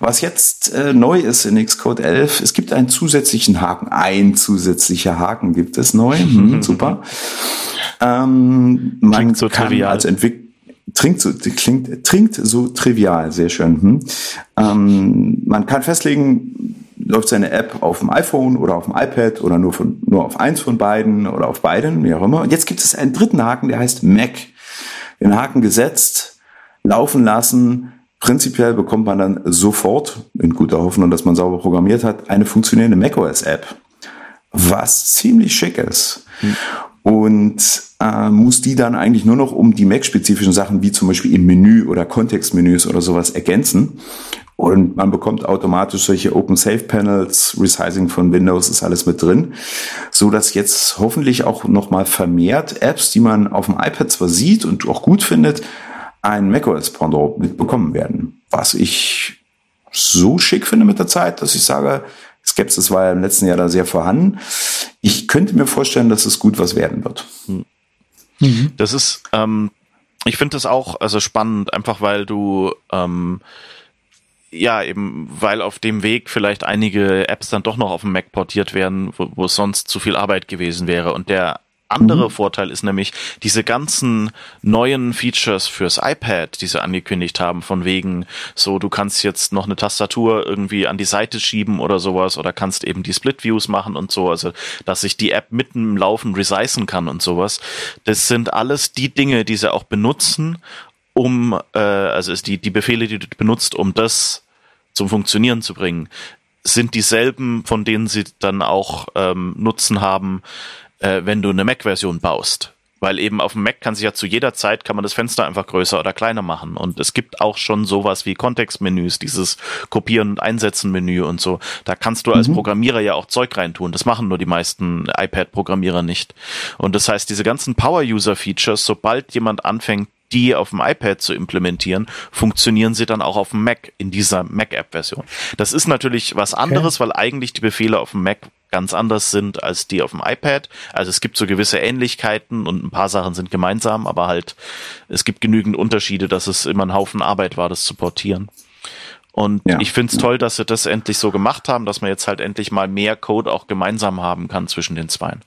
Was jetzt äh, neu ist in Xcode 11, es gibt einen zusätzlichen Haken. Ein zusätzlicher Haken gibt es neu. Hm, (laughs) super. Ähm, man Klingt so kann trivial. als Entwickler Trinkt so, klingt, trinkt so trivial, sehr schön. Hm. Ähm, man kann festlegen, läuft seine App auf dem iPhone oder auf dem iPad oder nur, von, nur auf eins von beiden oder auf beiden, wie auch immer. Und jetzt gibt es einen dritten Haken, der heißt Mac. Den Haken gesetzt, laufen lassen. Prinzipiell bekommt man dann sofort, in guter Hoffnung, dass man sauber programmiert hat, eine funktionierende macOS-App. Was ziemlich schick ist. Und äh, muss die dann eigentlich nur noch um die Mac-spezifischen Sachen wie zum Beispiel im Menü oder Kontextmenüs oder sowas ergänzen. Und man bekommt automatisch solche Open Safe Panels, Resizing von Windows ist alles mit drin, so dass jetzt hoffentlich auch noch mal vermehrt Apps, die man auf dem iPad zwar sieht und auch gut findet, ein macOS Pendant mitbekommen werden. Was ich so schick finde mit der Zeit, dass ich sage, Skepsis war ja im letzten Jahr da sehr vorhanden. Ich könnte mir vorstellen, dass es gut was werden wird. Das ist, ähm, ich finde das auch also spannend, einfach weil du ähm, ja eben, weil auf dem Weg vielleicht einige Apps dann doch noch auf dem Mac portiert werden, wo, wo es sonst zu viel Arbeit gewesen wäre. Und der andere Vorteil ist nämlich diese ganzen neuen Features fürs iPad, die sie angekündigt haben, von wegen so, du kannst jetzt noch eine Tastatur irgendwie an die Seite schieben oder sowas oder kannst eben die Split Views machen und so, also dass sich die App mitten im Laufen resizen kann und sowas. Das sind alles die Dinge, die sie auch benutzen, um, äh, also ist die, die Befehle, die du benutzt, um das zum Funktionieren zu bringen, sind dieselben, von denen sie dann auch ähm, Nutzen haben, äh, wenn du eine Mac-Version baust. Weil eben auf dem Mac kann sich ja zu jeder Zeit, kann man das Fenster einfach größer oder kleiner machen. Und es gibt auch schon sowas wie Kontextmenüs, dieses Kopieren und Einsetzen Menü und so. Da kannst du als Programmierer ja auch Zeug reintun. Das machen nur die meisten iPad-Programmierer nicht. Und das heißt, diese ganzen Power-User-Features, sobald jemand anfängt, die auf dem iPad zu implementieren, funktionieren sie dann auch auf dem Mac in dieser Mac-App-Version. Das ist natürlich was anderes, weil eigentlich die Befehle auf dem Mac ganz anders sind als die auf dem iPad. Also es gibt so gewisse Ähnlichkeiten und ein paar Sachen sind gemeinsam, aber halt es gibt genügend Unterschiede, dass es immer ein Haufen Arbeit war, das zu portieren. Und Ja. ich finde es toll, dass sie das endlich so gemacht haben, dass man jetzt halt endlich mal mehr Code auch gemeinsam haben kann zwischen den Zweien.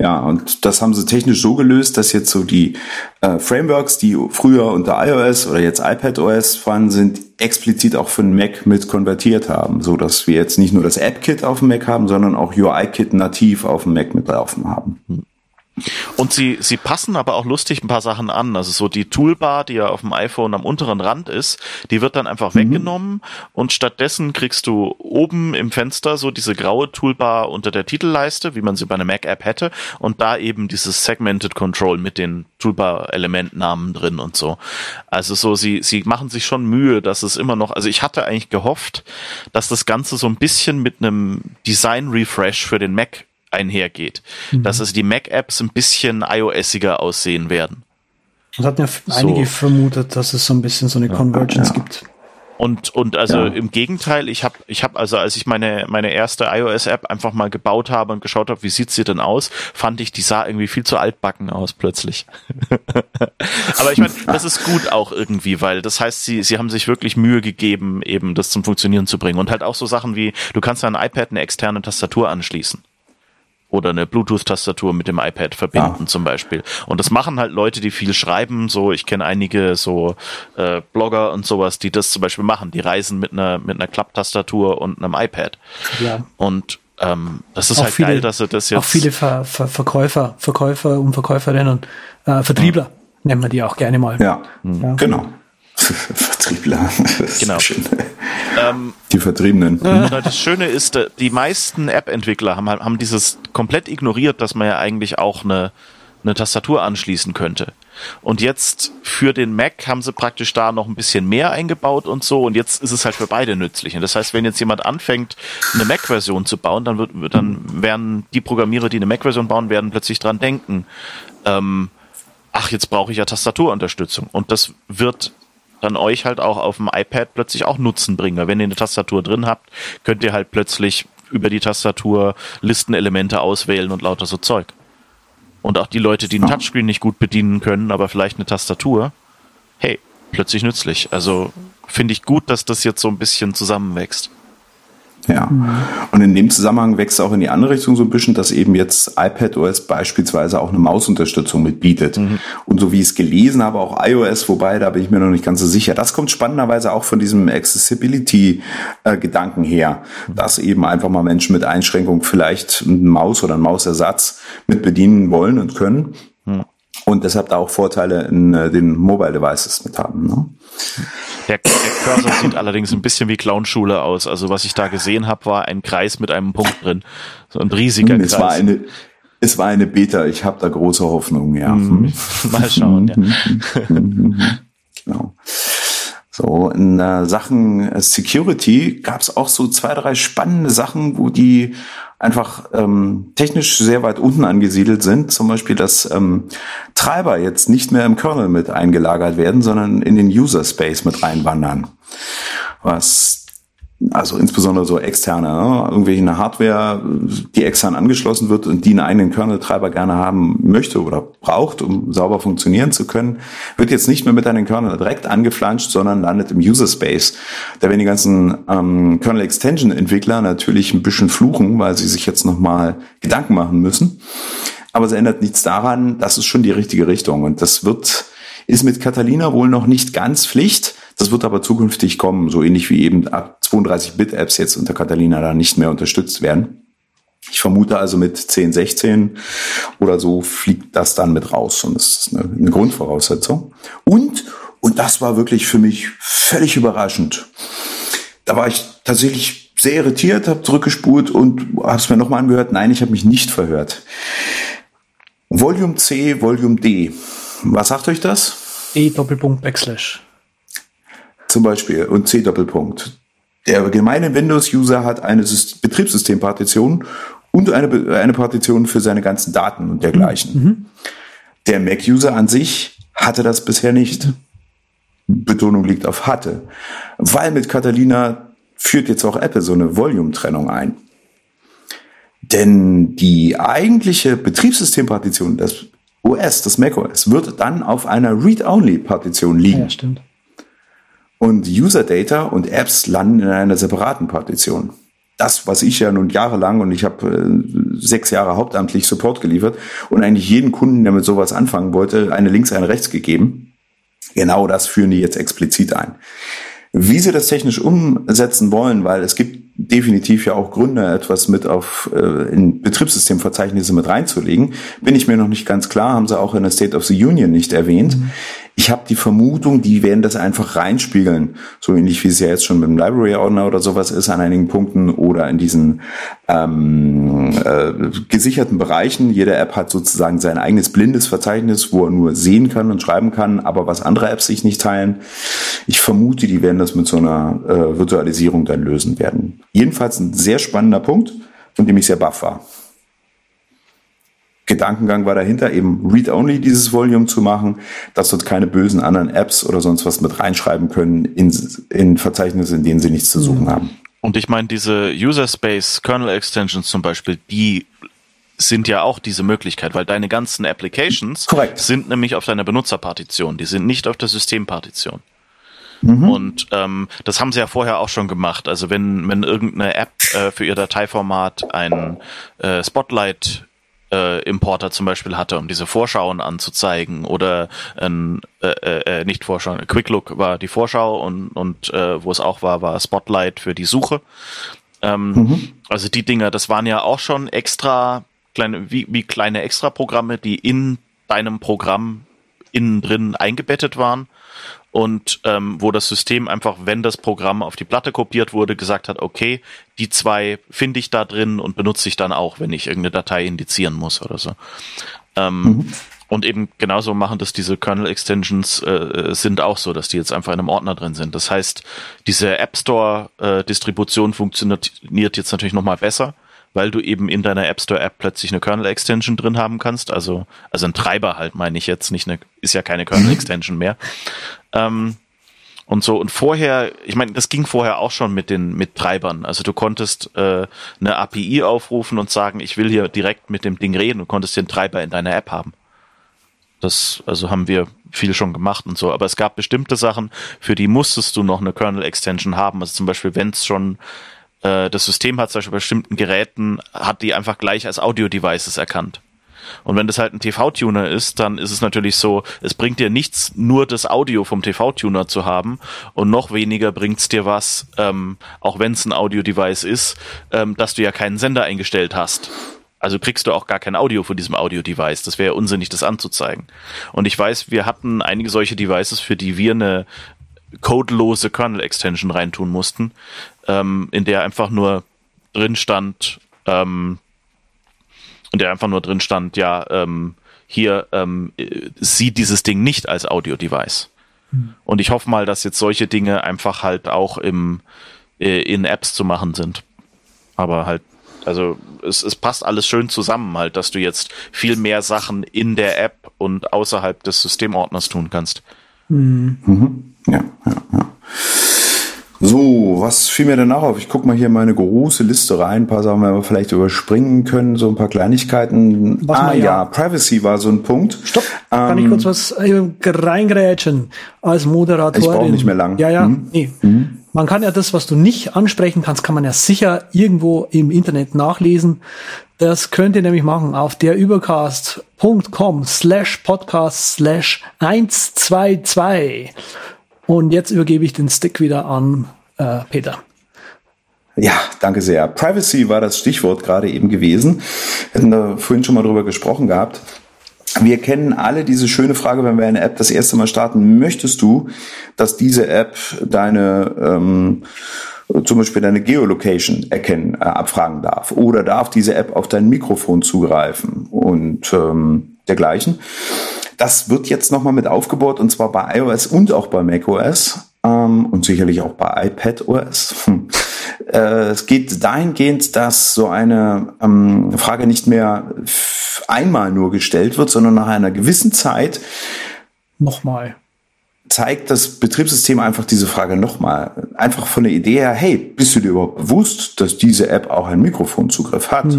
Ja, und das haben sie technisch so gelöst, dass jetzt so die äh, Frameworks, die früher unter iOS oder jetzt iPadOS vorhanden sind, explizit auch für den Mac mit konvertiert haben, so dass wir jetzt nicht nur das App-Kit auf dem Mac haben, sondern auch UI-Kit nativ auf dem Mac mit laufen haben. Und sie, sie passen aber auch lustig ein paar Sachen an. Also so die Toolbar, die ja auf dem iPhone am unteren Rand ist, die wird dann einfach weggenommen und stattdessen kriegst du oben im Fenster so diese graue Toolbar unter der Titelleiste, wie man sie bei einer Mac-App hätte und da eben dieses Segmented Control mit den Toolbar-Elementnamen drin und so. Also so, sie, sie machen sich schon Mühe, dass es immer noch, also ich hatte eigentlich gehofft, dass das Ganze so ein bisschen mit einem Design-Refresh für den Mac einhergeht. Dass es die Mac-Apps ein bisschen iOSiger aussehen werden. Das hatten ja f- einige vermutet, dass es so ein bisschen so eine Convergence gibt. Und, und also Ja. im Gegenteil, ich habe, ich hab also, als ich meine, meine erste iOS-App einfach mal gebaut habe und geschaut habe, wie sieht sie denn aus, fand ich, die sah irgendwie viel zu altbacken aus plötzlich. (laughs) Aber ich meine, das ist gut auch irgendwie, weil das heißt, sie, sie haben sich wirklich Mühe gegeben, eben das zum Funktionieren zu bringen. Und halt auch so Sachen wie, du kannst an ein iPad eine externe Tastatur anschließen. Oder eine Bluetooth-Tastatur mit dem iPad verbinden Ja. zum Beispiel. Und das machen halt Leute, die viel schreiben. So, ich kenne einige so äh, Blogger und sowas, die das zum Beispiel machen. Die reisen mit einer mit einer Klapptastatur und einem iPad. Ja. Und ähm, das ist Auch halt viele- geil, dass sie das jetzt. Auch viele Ver Ver Verkäufer, Verkäufer und Verkäuferinnen, äh, Vertriebler nennen wir die auch gerne mal. Ja, Ja. genau. Vertriebler. (laughs) Genau. ähm, Die Vertriebenen. Und das Schöne ist, äh, die meisten App-Entwickler haben, halt- haben dieses komplett ignoriert, dass man ja eigentlich auch eine, eine Tastatur anschließen könnte. Und jetzt für den Mac haben sie praktisch da noch ein bisschen mehr eingebaut und so. Und jetzt ist es halt für beide nützlich. Und das heißt, wenn jetzt jemand anfängt, eine Mac-Version zu bauen, dann wird- dann werden die Programmierer, die eine Mac-Version bauen, werden plötzlich dran denken, ähm, ach, jetzt brauche ich ja Tastaturunterstützung. Und das wird dann euch halt auch auf dem iPad plötzlich auch Nutzen bringen. Wenn ihr eine Tastatur drin habt, könnt ihr halt plötzlich über die Tastatur Listenelemente auswählen und lauter so Zeug. Und auch die Leute, die ein Touchscreen nicht gut bedienen können, aber vielleicht eine Tastatur, hey, plötzlich nützlich. Also finde ich gut, dass das jetzt so ein bisschen zusammenwächst. Ja. Mhm. Und in dem Zusammenhang wächst auch in die andere Richtung so ein bisschen, dass eben jetzt iPadOS beispielsweise auch eine Mausunterstützung mitbietet. Mhm. Und so wie ich es gelesen habe, auch iOS, wobei, da bin ich mir noch nicht ganz so sicher. Das kommt spannenderweise auch von diesem Accessibility-Gedanken her, mhm. dass eben einfach mal Menschen mit Einschränkung vielleicht einen Maus oder einen Mausersatz mit bedienen wollen und können. Und deshalb da auch Vorteile in äh, den Mobile Devices mit haben. Ne? Der, der Cursor sieht allerdings ein bisschen wie Clownschule aus. Also was ich da gesehen habe, war ein Kreis mit einem Punkt drin. So ein riesiger hm, es Kreis. War eine, es war eine Beta. Ich habe da große Hoffnung, ja. Hm. Mal schauen, ja. (laughs) genau. So, in äh, Sachen Security gab es auch so zwei, drei spannende Sachen, wo die einfach ähm, technisch sehr weit unten angesiedelt sind. Zum Beispiel, dass ähm, Treiber jetzt nicht mehr im Kernel mit eingelagert werden, sondern in den User Space mit reinwandern. Was also insbesondere so externe, ne? irgendwelche Hardware, die extern angeschlossen wird und die einen eigenen Kernel-Treiber gerne haben möchte oder braucht, um sauber funktionieren zu können, wird jetzt nicht mehr mit einem Kernel direkt angeflanscht, sondern landet im User Space. Da werden die ganzen ähm, Kernel-Extension-Entwickler natürlich ein bisschen fluchen, weil sie sich jetzt nochmal Gedanken machen müssen. Aber es ändert nichts daran, das ist schon die richtige Richtung und das wird ist mit Catalina wohl noch nicht ganz Pflicht. Das wird aber zukünftig kommen, so ähnlich wie eben ab 32-Bit-Apps jetzt unter Catalina da nicht mehr unterstützt werden. Ich vermute also mit 10, 16 oder so fliegt das dann mit raus und das ist eine, eine Grundvoraussetzung. Und, und das war wirklich für mich völlig überraschend. Da war ich tatsächlich sehr irritiert, habe zurückgespult und habe es mir nochmal angehört. Nein, ich habe mich nicht verhört. Volume C, Volume D. Was sagt euch das? E Doppelpunkt Backslash. Zum Beispiel und C Doppelpunkt. Der gemeine Windows-User hat eine Betriebssystempartition und eine, eine Partition für seine ganzen Daten und dergleichen. Mhm. Der Mac-User an sich hatte das bisher nicht. Betonung liegt auf hatte. Weil mit Catalina führt jetzt auch Apple so eine Volume-Trennung ein. Denn die eigentliche Betriebssystempartition, das OS, das macOS, wird dann auf einer Read-Only-Partition liegen. Ja, stimmt. Und User Data und Apps landen in einer separaten Partition. Das, was ich ja nun jahrelang und ich habe äh, sechs Jahre hauptamtlich Support geliefert und eigentlich jeden Kunden, der mit sowas anfangen wollte, eine links, eine rechts gegeben. Genau das führen die jetzt explizit ein. Wie sie das technisch umsetzen wollen, weil es gibt definitiv ja auch Gründe, etwas mit auf äh, in Betriebssystemverzeichnisse mit reinzulegen, bin ich mir noch nicht ganz klar, haben sie auch in der State of the Union nicht erwähnt. Mhm. Ich habe die Vermutung, die werden das einfach reinspiegeln, so ähnlich wie es ja jetzt schon mit dem Library Ordner oder sowas ist an einigen Punkten oder in diesen ähm, äh, gesicherten Bereichen. Jede App hat sozusagen sein eigenes blindes Verzeichnis, wo er nur sehen kann und schreiben kann, aber was andere Apps sich nicht teilen. Ich vermute, die werden das mit so einer äh, Virtualisierung dann lösen werden. Jedenfalls ein sehr spannender Punkt, von dem ich sehr baff war. Gedankengang war dahinter, eben Read-Only dieses Volume zu machen, dass dort keine bösen anderen Apps oder sonst was mit reinschreiben können in, in Verzeichnisse, in denen sie nichts zu suchen mhm. haben. Und ich meine, diese User Space Kernel Extensions zum Beispiel, die sind ja auch diese Möglichkeit, weil deine ganzen Applications Korrekt. sind nämlich auf deiner Benutzerpartition, die sind nicht auf der Systempartition. Mhm. Und ähm, das haben sie ja vorher auch schon gemacht. Also wenn, wenn irgendeine App äh, für ihr Dateiformat ein äh, Spotlight äh, Importer zum Beispiel hatte, um diese Vorschauen anzuzeigen oder ein, äh, äh, nicht Vorschauen, Quick Look war die Vorschau und, und äh, wo es auch war, war Spotlight für die Suche. Ähm, mhm. Also die Dinger, das waren ja auch schon extra kleine, wie, wie kleine Extra-Programme, die in deinem Programm innen drin eingebettet waren und ähm, wo das System einfach, wenn das Programm auf die Platte kopiert wurde, gesagt hat, okay, die zwei finde ich da drin und benutze ich dann auch, wenn ich irgendeine Datei indizieren muss oder so. Ähm, mhm. Und eben genauso machen das diese Kernel-Extensions äh, sind auch so, dass die jetzt einfach in einem Ordner drin sind. Das heißt, diese App Store-Distribution äh, funktioniert jetzt natürlich nochmal besser weil du eben in deiner App Store App plötzlich eine Kernel Extension drin haben kannst. Also, also ein Treiber halt, meine ich jetzt, nicht eine, ist ja keine Kernel Extension mehr. Ähm, und so. Und vorher, ich meine, das ging vorher auch schon mit den mit Treibern. Also du konntest äh, eine API aufrufen und sagen, ich will hier direkt mit dem Ding reden und konntest den Treiber in deiner App haben. Das also haben wir viel schon gemacht und so. Aber es gab bestimmte Sachen, für die musstest du noch eine Kernel-Extension haben. Also zum Beispiel, wenn es schon äh, das System hat, zum Beispiel bei bestimmten Geräten, hat die einfach gleich als Audio-Devices erkannt. Und wenn das halt ein TV-Tuner ist, dann ist es natürlich so, es bringt dir nichts, nur das Audio vom TV-Tuner zu haben und noch weniger bringt es dir was, ähm, auch wenn es ein Audio-Device ist, ähm, dass du ja keinen Sender eingestellt hast. Also kriegst du auch gar kein Audio von diesem Audio-Device. Das wäre unsinnig, das anzuzeigen. Und ich weiß, wir hatten einige solche Devices, für die wir eine codelose Kernel-Extension reintun mussten, ähm, in der einfach nur drin stand, ähm, und der einfach nur drin stand, ja, ähm, hier ähm, sieht dieses Ding nicht als Audio-Device. Mhm. Und ich hoffe mal, dass jetzt solche Dinge einfach halt auch im, äh, in Apps zu machen sind. Aber halt, also es, es passt alles schön zusammen, halt, dass du jetzt viel mehr Sachen in der App und außerhalb des Systemordners tun kannst. Mhm. Mhm. Ja, ja, ja. So, was fiel mir denn noch auf? Ich guck mal hier meine große Liste rein. Ein paar Sachen wir vielleicht überspringen können, so ein paar Kleinigkeiten. Was ah ja. ja. Privacy war so ein Punkt. Stopp, kann ich Ähm, kurz was äh, reingrätschen als Moderatorin? Ich brauch nicht mehr lang. Ja, ja, Mhm. nee. Man kann ja das, was du nicht ansprechen kannst, kann man ja sicher irgendwo im Internet nachlesen. Das könnt ihr nämlich machen auf der übercast.com slash podcast slash 122. Und jetzt übergebe ich den Stick wieder an äh, Peter. Ja, danke sehr. Privacy war das Stichwort gerade eben gewesen. Wir hatten da vorhin schon mal drüber gesprochen gehabt. Wir kennen alle diese schöne Frage, wenn wir eine App das erste Mal starten, möchtest du, dass diese App deine ähm, zum Beispiel deine Geolocation erkennen, äh, abfragen darf? Oder darf diese App auf dein Mikrofon zugreifen und ähm, dergleichen? Das wird jetzt nochmal mit aufgebaut und zwar bei iOS und auch bei macOS ähm, und sicherlich auch bei iPadOS. Hm. Äh, es geht dahingehend, dass so eine ähm, Frage nicht mehr einmal nur gestellt wird, sondern nach einer gewissen Zeit Nochmal. zeigt das Betriebssystem einfach diese Frage nochmal. Einfach von der Idee her, hey, bist du dir überhaupt bewusst, dass diese App auch einen Mikrofonzugriff hat?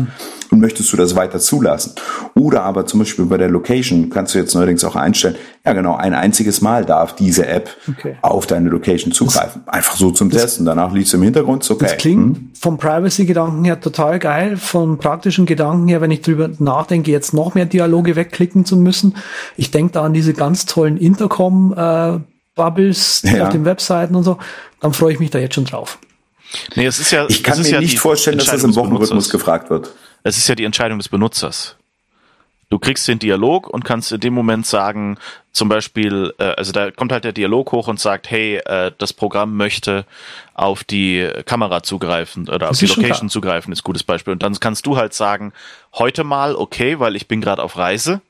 Und möchtest du das weiter zulassen? Oder aber zum Beispiel bei der Location kannst du jetzt neuerdings auch einstellen, ja genau, ein einziges Mal darf diese App Okay. auf deine Location zugreifen. Einfach so zum Testen. Danach liegt es im Hintergrund, ist okay. Das klingt Hm? vom Privacy-Gedanken her total geil, vom praktischen Gedanken her, wenn ich drüber nachdenke, jetzt noch mehr Dialoge wegklicken zu müssen. Ich denke da an diese ganz tollen Intercom-Bubbles (laughs) Ja. auf den Webseiten und so. Dann freue ich mich da jetzt schon drauf. Nee, es ist ja, Ich kann es ist mir ja nicht vorstellen, dass das im Wochenrhythmus gefragt wird. Es ist ja die Entscheidung des Benutzers. Du kriegst den Dialog und kannst in dem Moment sagen, zum Beispiel, äh, also da kommt halt der Dialog hoch und sagt, hey, äh, das Programm möchte auf die Kamera zugreifen oder auf Das die ist schon Location zugreifen, ist ein gutes Beispiel. Und dann kannst du halt sagen, heute mal okay, weil ich bin gerade auf Reise,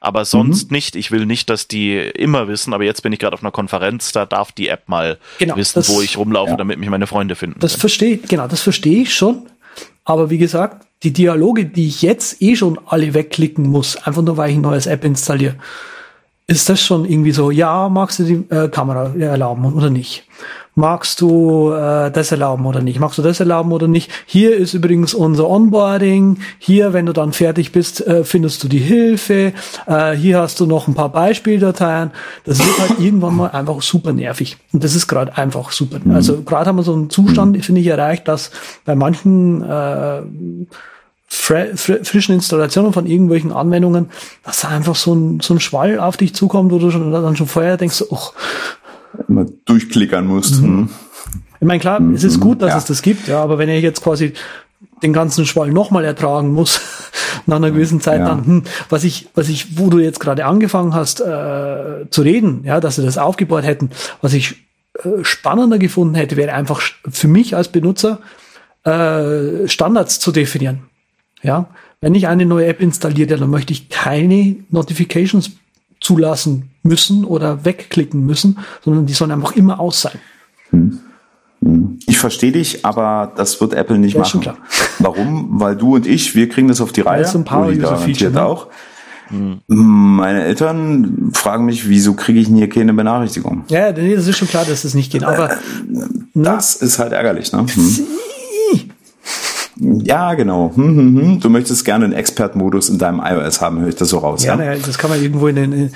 aber Mhm. sonst nicht. Ich will nicht, dass die immer wissen, aber jetzt bin ich gerade auf einer Konferenz, da darf die App mal Genau, wissen, das- wo ich rumlaufe, ja. damit mich meine Freunde finden. Das verstehe, genau, das verstehe ich schon. Aber wie gesagt, die Dialoge, die ich jetzt eh schon alle wegklicken muss, einfach nur weil ich ein neues App installiere, ist das schon irgendwie so, ja, magst du die äh, Kamera erlauben oder nicht? Magst du äh, das erlauben oder nicht? Magst du das erlauben oder nicht? Hier ist übrigens unser Onboarding. Hier, wenn du dann fertig bist, äh, findest du die Hilfe. Äh, hier hast du noch ein paar Beispieldateien. Das wird halt irgendwann mal einfach super nervig. Und das ist gerade einfach super. Also gerade haben wir so einen Zustand, finde ich, erreicht, dass bei manchen äh, frischen Installationen von irgendwelchen Anwendungen, dass da einfach so ein, so ein Schwall auf dich zukommt, wo du schon, dann schon vorher denkst, oh, Immer durchklickern musst. Hm. ich meine, klar, es ist gut, dass ja. es das gibt, ja, aber wenn ich jetzt quasi den ganzen Schwall nochmal ertragen muss, (laughs) nach einer gewissen Zeit Ja. dann, hm, was ich, was ich, wo du jetzt gerade angefangen hast äh, zu reden, ja, dass sie das aufgebaut hätten, was ich äh, spannender gefunden hätte, wäre einfach für mich als Benutzer äh, Standards zu definieren. Ja, wenn ich eine neue App installiere, dann möchte ich keine Notifications zulassen müssen oder wegklicken müssen, sondern die sollen einfach immer aus sein. Ich verstehe dich, aber das wird Apple nicht Ja, machen. klar. (laughs) Warum? Weil du und ich, wir kriegen das auf die Reihe. ist so ein Uli garantiert ne? auch. Hm. Meine Eltern fragen mich, wieso kriege ich denn hier keine Benachrichtigung? Ja, das ist schon klar, dass das nicht geht. Aber äh, das ne? ist halt ärgerlich, ne? Hm. Ja, genau. Hm, hm, hm. Du möchtest gerne einen Expert-Modus in deinem iOS haben, höre ich das so raus. Ja, ja? das kann man irgendwo in den.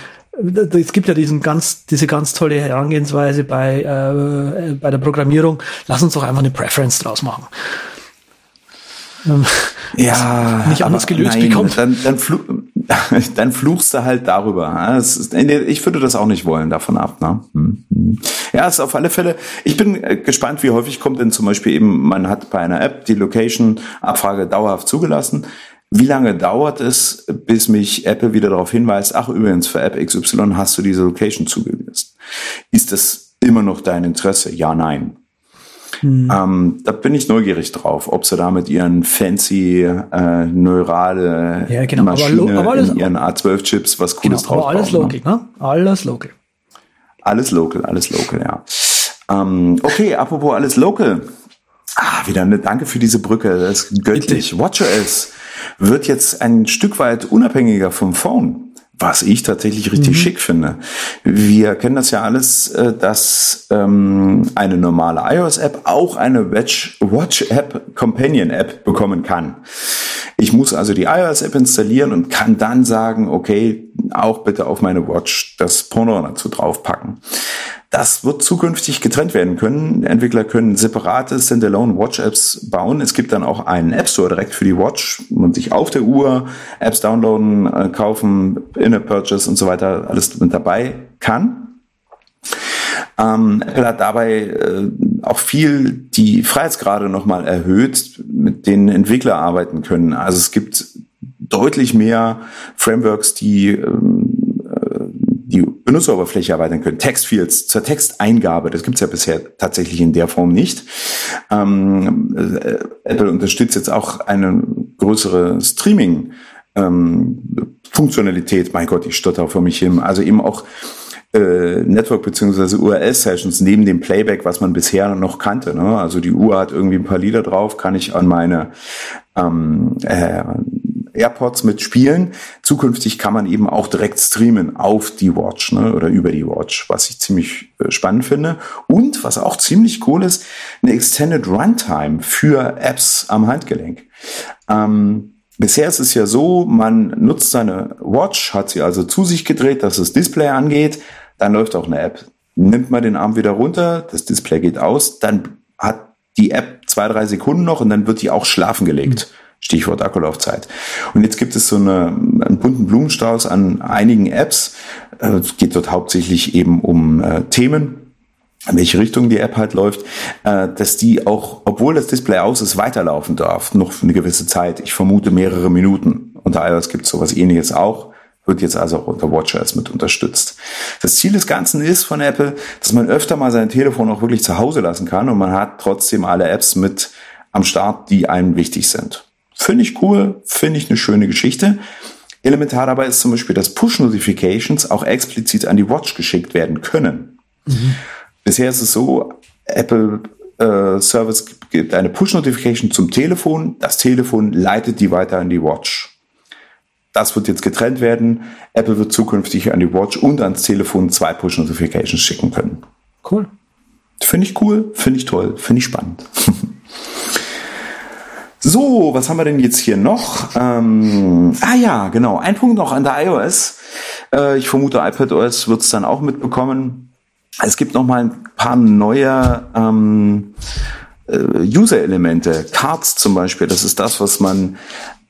Es gibt ja diesen ganz, diese ganz tolle Herangehensweise bei, äh, bei der Programmierung. Lass uns doch einfach eine Preference draus machen. Ähm, ja, (laughs) nicht anders gelöst nein, bekommt. Dann, dann, (laughs) dann fluchst du halt darüber. Ich würde das auch nicht wollen, davon ab. Ne? Hm, hm. Ja, ist auf alle Fälle. Ich bin äh, gespannt, wie häufig kommt denn zum Beispiel eben, man hat bei einer App die Location-Abfrage dauerhaft zugelassen. Wie lange dauert es, bis mich Apple wieder darauf hinweist, ach übrigens, für App XY hast du diese Location zugelassen? Ist das immer noch dein Interesse? Ja, nein. Hm. Ähm, da bin ich neugierig drauf, ob sie da mit ihren fancy äh, neurale ja, genau. Maschine aber, aber alles, in ihren A12-Chips was Cooles genau, drauf aber alles local, ne? Alles local. Alles local, alles local, ja. Ähm, okay, apropos alles local. Ah, wieder eine Danke für diese Brücke. Das ist göttlich. WatchOS wird jetzt ein Stück weit unabhängiger vom Phone was ich tatsächlich richtig mhm. schick finde. Wir kennen das ja alles, äh, dass ähm, eine normale iOS-App auch eine Watch-App, Companion-App bekommen kann. Ich muss also die iOS-App installieren und kann dann sagen, okay, auch bitte auf meine Watch das Porno dazu draufpacken. Das wird zukünftig getrennt werden können. Entwickler können separate Standalone Watch-Apps bauen. Es gibt dann auch einen App Store direkt für die Watch und sich auf der Uhr Apps downloaden, äh, kaufen, In-App-Purchase und so weiter alles mit dabei kann. Ähm, Apple hat dabei äh, auch viel die Freiheitsgrade nochmal erhöht, mit denen Entwickler arbeiten können. Also es gibt deutlich mehr Frameworks, die die Benutzeroberfläche erweitern können. Textfields zur Texteingabe, das gibt's ja bisher tatsächlich in der Form nicht. Ähm, äh, Apple unterstützt jetzt auch eine größere Streaming. Ähm, Funktionalität, mein Gott, ich stotter vor mich hin. Also eben auch äh, Network bzw. URL-Sessions neben dem Playback, was man bisher noch kannte. Ne? Also die Uhr hat irgendwie ein paar Lieder drauf, kann ich an meine ähm, äh, AirPods mit spielen. Zukünftig kann man eben auch direkt streamen auf die Watch ne, oder über die Watch, was ich ziemlich äh, spannend finde. Und was auch ziemlich cool ist, eine Extended Runtime für Apps am Handgelenk. Ähm, bisher ist es ja so, man nutzt seine Watch, hat sie also zu sich gedreht, dass das Display angeht, dann läuft auch eine App. Nimmt man den Arm wieder runter, das Display geht aus, dann hat die App zwei, drei Sekunden noch und dann wird die auch schlafen gelegt. Stichwort Akkulaufzeit. Und jetzt gibt es so eine, einen bunten Blumenstrauß an einigen Apps. Äh, es geht dort hauptsächlich eben um äh, Themen, in welche Richtung die App halt läuft, äh, dass die auch, obwohl das Display aus ist, weiterlaufen darf, noch für eine gewisse Zeit. Ich vermute mehrere Minuten. Unter iOS gibt es sowas ähnliches auch, wird jetzt also auch unter WatchOS mit unterstützt. Das Ziel des Ganzen ist von Apple, dass man öfter mal sein Telefon auch wirklich zu Hause lassen kann und man hat trotzdem alle Apps mit am Start, die einem wichtig sind. Finde ich cool, finde ich eine schöne Geschichte. Elementar dabei ist zum Beispiel, dass Push-Notifications auch explizit an die Watch geschickt werden können. Mhm. Bisher ist es so, Apple äh, Service gibt eine Push-Notification zum Telefon, das Telefon leitet die weiter an die Watch. Das wird jetzt getrennt werden. Apple wird zukünftig an die Watch und ans Telefon zwei Push-Notifications schicken können. Cool. Finde ich cool, finde ich toll, finde ich spannend. (laughs) So, was haben wir denn jetzt hier noch? Ähm, ah ja, genau. Ein Punkt noch an der iOS. Äh, ich vermute, iPadOS wird es dann auch mitbekommen. Es gibt noch mal ein paar neue ähm, äh, User-Elemente. Cards zum Beispiel, das ist das, was man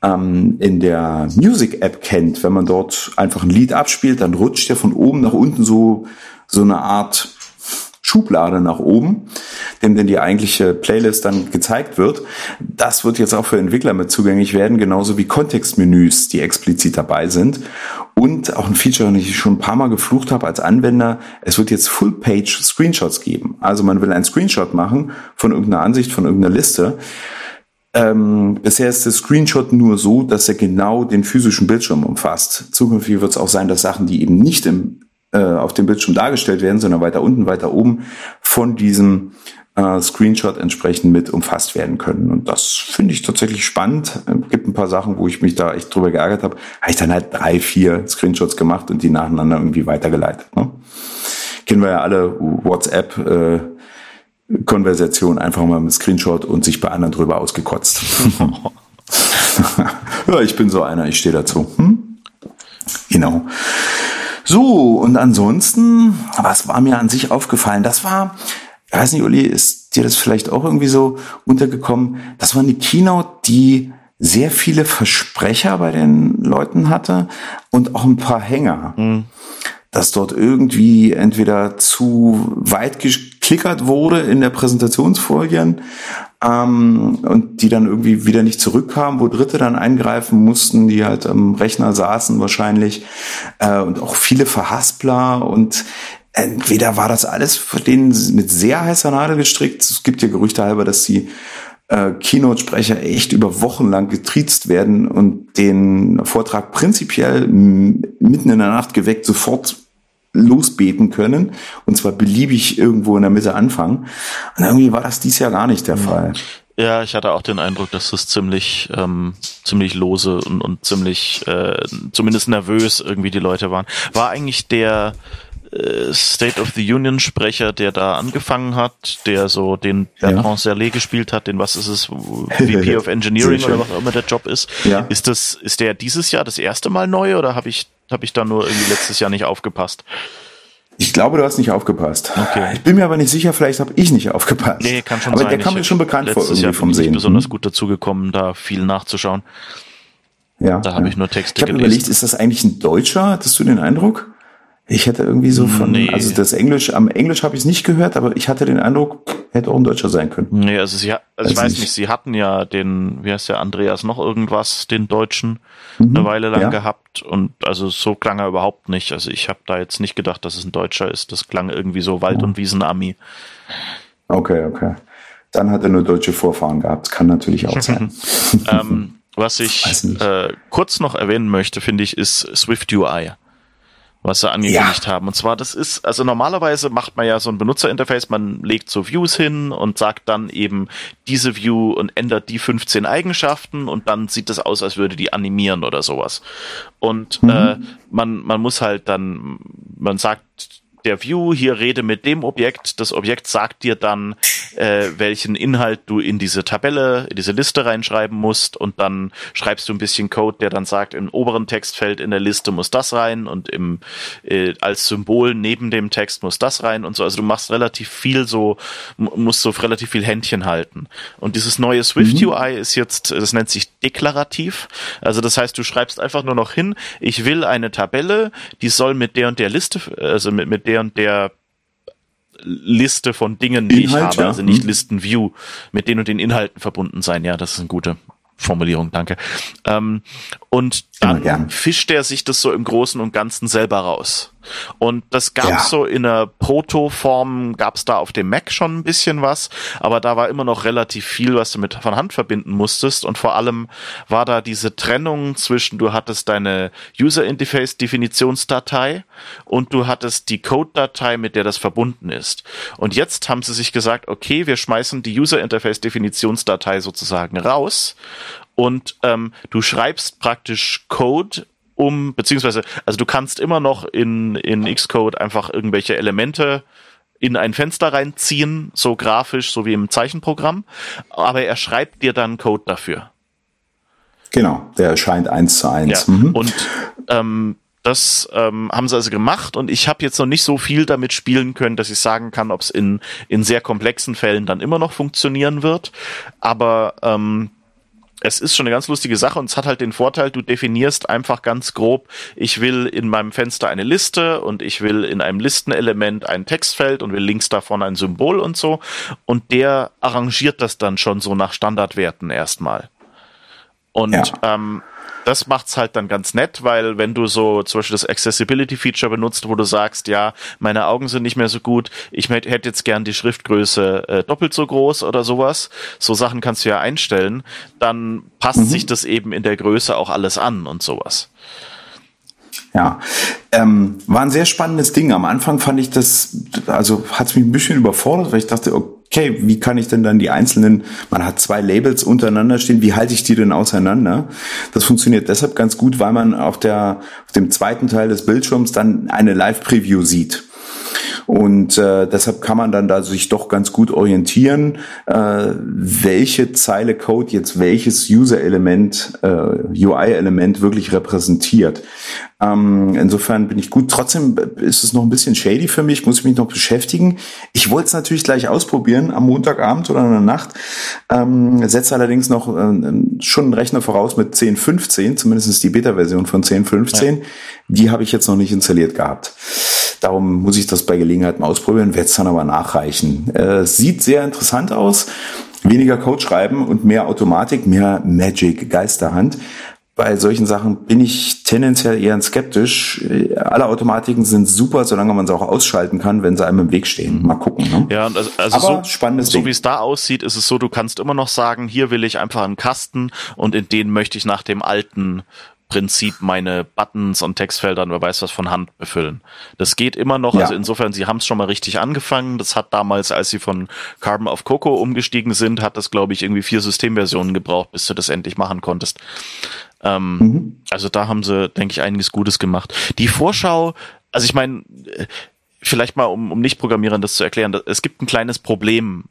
ähm, in der Music-App kennt. Wenn man dort einfach ein Lied abspielt, dann rutscht ja von oben nach unten so so eine Art Schublade nach oben, dem denn die eigentliche Playlist dann gezeigt wird. Das wird jetzt auch für Entwickler mit zugänglich werden, genauso wie Kontextmenüs, die explizit dabei sind. Und auch ein Feature, das ich schon ein paar Mal geflucht habe als Anwender, es wird jetzt Full-Page-Screenshots geben. Also man will einen Screenshot machen von irgendeiner Ansicht, von irgendeiner Liste. Ähm, bisher ist der Screenshot nur so, dass er genau den physischen Bildschirm umfasst. Zukünftig wird es auch sein, dass Sachen, die eben nicht im äh, auf dem Bildschirm dargestellt werden, sondern weiter unten, weiter oben von diesem äh, Screenshot entsprechend mit umfasst werden können. Und das finde ich tatsächlich spannend. Es gibt ein paar Sachen, wo ich mich da echt drüber geärgert habe, habe ich dann halt drei, vier Screenshots gemacht und die nacheinander irgendwie weitergeleitet. Ne? Kennen wir ja alle WhatsApp. Äh, Konversation einfach mal mit Screenshot und sich bei anderen drüber ausgekotzt. (laughs) (laughs) ja, ich bin so einer, ich stehe dazu. Hm? Genau. So, und ansonsten, was war mir an sich aufgefallen? Das war, ich weiß nicht, Uli, ist dir das vielleicht auch irgendwie so untergekommen? Das war eine Keynote, die sehr viele Versprecher bei den Leuten hatte und auch ein paar Hänger. Mhm. Dass dort irgendwie entweder zu weit geklickert wurde in der Präsentationsfolien ähm, und die dann irgendwie wieder nicht zurückkamen, wo Dritte dann eingreifen mussten, die halt am Rechner saßen wahrscheinlich äh, und auch viele Verhaspler und entweder war das alles für den mit sehr heißer Nadel gestrickt. Es gibt ja Gerüchte halber, dass die äh, Keynote-Sprecher echt über Wochen lang getriezt werden und den Vortrag prinzipiell mitten in der Nacht geweckt sofort losbeten können und zwar beliebig irgendwo in der Mitte anfangen. Und irgendwie war das dies Jahr gar nicht der mhm. Fall. Ja, ich hatte auch den Eindruck, dass das ziemlich, ähm, ziemlich lose und, und ziemlich, äh, zumindest nervös irgendwie die Leute waren. War eigentlich der State of the Union Sprecher, der da angefangen hat, der so den Bertrand ja. Serlet gespielt hat, den was ist es, (laughs) VP of Engineering oder was auch immer der Job ist. Ja. Ist das, ist der dieses Jahr das erste Mal neu oder habe ich habe ich da nur irgendwie letztes Jahr nicht aufgepasst. Ich glaube, du hast nicht aufgepasst. Okay. Ich bin mir aber nicht sicher, vielleicht habe ich nicht aufgepasst. Nee, kann schon aber sein. Aber der kam mir schon bekannt vor irgendwie Jahr vom Sehen. Ich besonders gut dazu gekommen, da viel nachzuschauen. Ja. Da habe ja. ich nur Texte ich gelesen. Ich habe überlegt, ist das eigentlich ein Deutscher? Hattest du den Eindruck? Ich hätte irgendwie so von, nee. also das Englisch, am Englisch habe ich es nicht gehört, aber ich hatte den Eindruck, hätte auch ein Deutscher sein können. Nee, also sie, also, also ich weiß nicht. nicht, sie hatten ja den, wie heißt der, Andreas noch irgendwas, den Deutschen, mhm. eine Weile lang ja. gehabt und also so klang er überhaupt nicht. Also ich habe da jetzt nicht gedacht, dass es ein Deutscher ist. Das klang irgendwie so Wald- und Wiesenami. Okay, okay. Dann hat er nur deutsche Vorfahren gehabt. Kann natürlich auch sein. (laughs) ähm, was ich äh, kurz noch erwähnen möchte, finde ich, ist Swift UI was sie angekündigt ja. haben. Und zwar, das ist, also normalerweise macht man ja so ein Benutzerinterface, man legt so Views hin und sagt dann eben diese View und ändert die 15 Eigenschaften und dann sieht das aus, als würde die animieren oder sowas. Und mhm. äh, man, man muss halt dann, man sagt der View, hier rede mit dem Objekt. Das Objekt sagt dir dann, äh, welchen Inhalt du in diese Tabelle, in diese Liste reinschreiben musst und dann schreibst du ein bisschen Code, der dann sagt, im oberen Textfeld in der Liste muss das rein und im äh, als Symbol neben dem Text muss das rein und so. Also du machst relativ viel so, musst so relativ viel Händchen halten. Und dieses neue Swift mhm. UI ist jetzt, das nennt sich deklarativ. Also das heißt, du schreibst einfach nur noch hin, ich will eine Tabelle, die soll mit der und der Liste, also mit, mit der und der Liste von Dingen, die Inhalt, ich habe, ja. also nicht hm. Listenview, mit den und den Inhalten verbunden sein. Ja, das ist eine gute Formulierung, danke. Ähm, und dann fischt er sich das so im Großen und Ganzen selber raus. Und das gab's ja. so in der Proto-Form, gab's da auf dem Mac schon ein bisschen was, aber da war immer noch relativ viel, was du mit von Hand verbinden musstest. Und vor allem war da diese Trennung zwischen, du hattest deine User Interface Definitionsdatei und du hattest die Code-Datei, mit der das verbunden ist. Und jetzt haben sie sich gesagt, okay, wir schmeißen die User Interface Definitionsdatei sozusagen raus und ähm, du schreibst praktisch Code um, beziehungsweise, also du kannst immer noch in, in Xcode einfach irgendwelche Elemente in ein Fenster reinziehen, so grafisch, so wie im Zeichenprogramm, aber er schreibt dir dann Code dafür. Genau, der erscheint eins zu eins. Ja. Mhm. Und ähm, das ähm, haben sie also gemacht und ich habe jetzt noch nicht so viel damit spielen können, dass ich sagen kann, ob es in, in sehr komplexen Fällen dann immer noch funktionieren wird. Aber ähm, es ist schon eine ganz lustige Sache und es hat halt den Vorteil, du definierst einfach ganz grob, ich will in meinem Fenster eine Liste und ich will in einem Listenelement ein Textfeld und will links davon ein Symbol und so. Und der arrangiert das dann schon so nach Standardwerten erstmal. Und ja. ähm, das macht's halt dann ganz nett, weil wenn du so zum Beispiel das Accessibility Feature benutzt, wo du sagst, ja, meine Augen sind nicht mehr so gut, ich hätte jetzt gern die Schriftgröße äh, doppelt so groß oder sowas, so Sachen kannst du ja einstellen, dann passt mhm. sich das eben in der Größe auch alles an und sowas. Ja, ähm, war ein sehr spannendes Ding. Am Anfang fand ich das, also hat es mich ein bisschen überfordert, weil ich dachte, okay, wie kann ich denn dann die einzelnen, man hat zwei Labels untereinander stehen, wie halte ich die denn auseinander? Das funktioniert deshalb ganz gut, weil man auf der, auf dem zweiten Teil des Bildschirms dann eine Live-Preview sieht. Und äh, deshalb kann man dann da sich doch ganz gut orientieren, äh, welche Zeile Code jetzt welches User-Element, äh, UI-Element wirklich repräsentiert. Ähm, insofern bin ich gut. Trotzdem ist es noch ein bisschen shady für mich, muss ich mich noch beschäftigen. Ich wollte es natürlich gleich ausprobieren am Montagabend oder in der Nacht. Ähm, setze allerdings noch äh, schon einen Rechner voraus mit 10.15, zumindest die Beta-Version von 10.15. Ja. Die habe ich jetzt noch nicht installiert gehabt. Darum muss ich das bei Gelegenheit mal ausprobieren, werde es dann aber nachreichen. Äh, sieht sehr interessant aus. Weniger Code schreiben und mehr Automatik, mehr Magic, Geisterhand. Bei solchen Sachen bin ich tendenziell eher skeptisch. Alle Automatiken sind super, solange man sie auch ausschalten kann, wenn sie einem im Weg stehen. Mal gucken. Ne? Ja, also, also Aber so, spannendes so wie es da aussieht, ist es so, du kannst immer noch sagen, hier will ich einfach einen Kasten und in den möchte ich nach dem alten Prinzip meine Buttons und Textfeldern, wer weiß was von Hand befüllen. Das geht immer noch, ja. also insofern, sie haben es schon mal richtig angefangen. Das hat damals, als sie von Carbon auf Coco umgestiegen sind, hat das, glaube ich, irgendwie vier Systemversionen gebraucht, bis du das endlich machen konntest. Ähm, mhm. Also da haben sie, denke ich, einiges Gutes gemacht. Die Vorschau, also ich meine, vielleicht mal, um, um Nicht-Programmierern das zu erklären, es gibt ein kleines Problem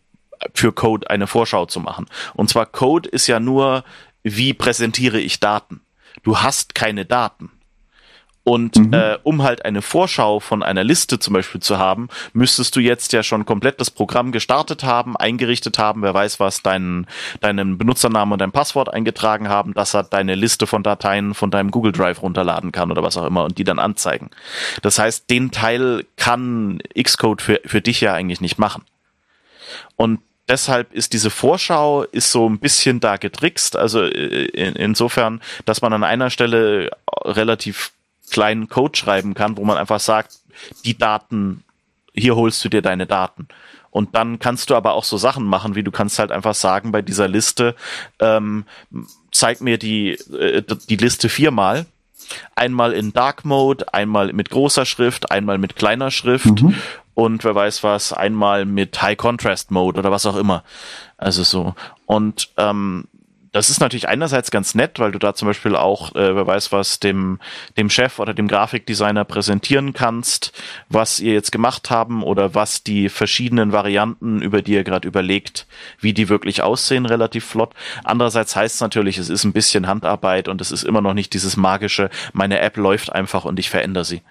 für Code eine Vorschau zu machen. Und zwar Code ist ja nur, wie präsentiere ich Daten du hast keine Daten. Und mhm. äh, um halt eine Vorschau von einer Liste zum Beispiel zu haben, müsstest du jetzt ja schon komplett das Programm gestartet haben, eingerichtet haben, wer weiß was, deinen, deinen Benutzernamen und dein Passwort eingetragen haben, dass er deine Liste von Dateien von deinem Google Drive runterladen kann oder was auch immer und die dann anzeigen. Das heißt, den Teil kann Xcode für, für dich ja eigentlich nicht machen. Und deshalb ist diese Vorschau ist so ein bisschen da getrickst. Also äh, in, insofern, dass man an einer Stelle relativ kleinen Code schreiben kann, wo man einfach sagt, die Daten, hier holst du dir deine Daten. Und dann kannst du aber auch so Sachen machen, wie du kannst halt einfach sagen bei dieser Liste, ähm, zeig mir die, äh, die Liste viermal. Einmal in Dark Mode, einmal mit großer Schrift, einmal mit kleiner Schrift mhm und wer weiß was, einmal mit High Contrast Mode oder was auch immer. Also so. Und ähm, das ist natürlich einerseits ganz nett, weil du da zum Beispiel auch, äh, wer weiß was, dem, dem Chef oder dem Grafikdesigner präsentieren kannst, was ihr jetzt gemacht haben oder was die verschiedenen Varianten, über die ihr gerade überlegt, wie die wirklich aussehen, relativ flott. Andererseits heißt es natürlich, es ist ein bisschen Handarbeit und es ist immer noch nicht dieses magische, meine App läuft einfach und ich verändere sie.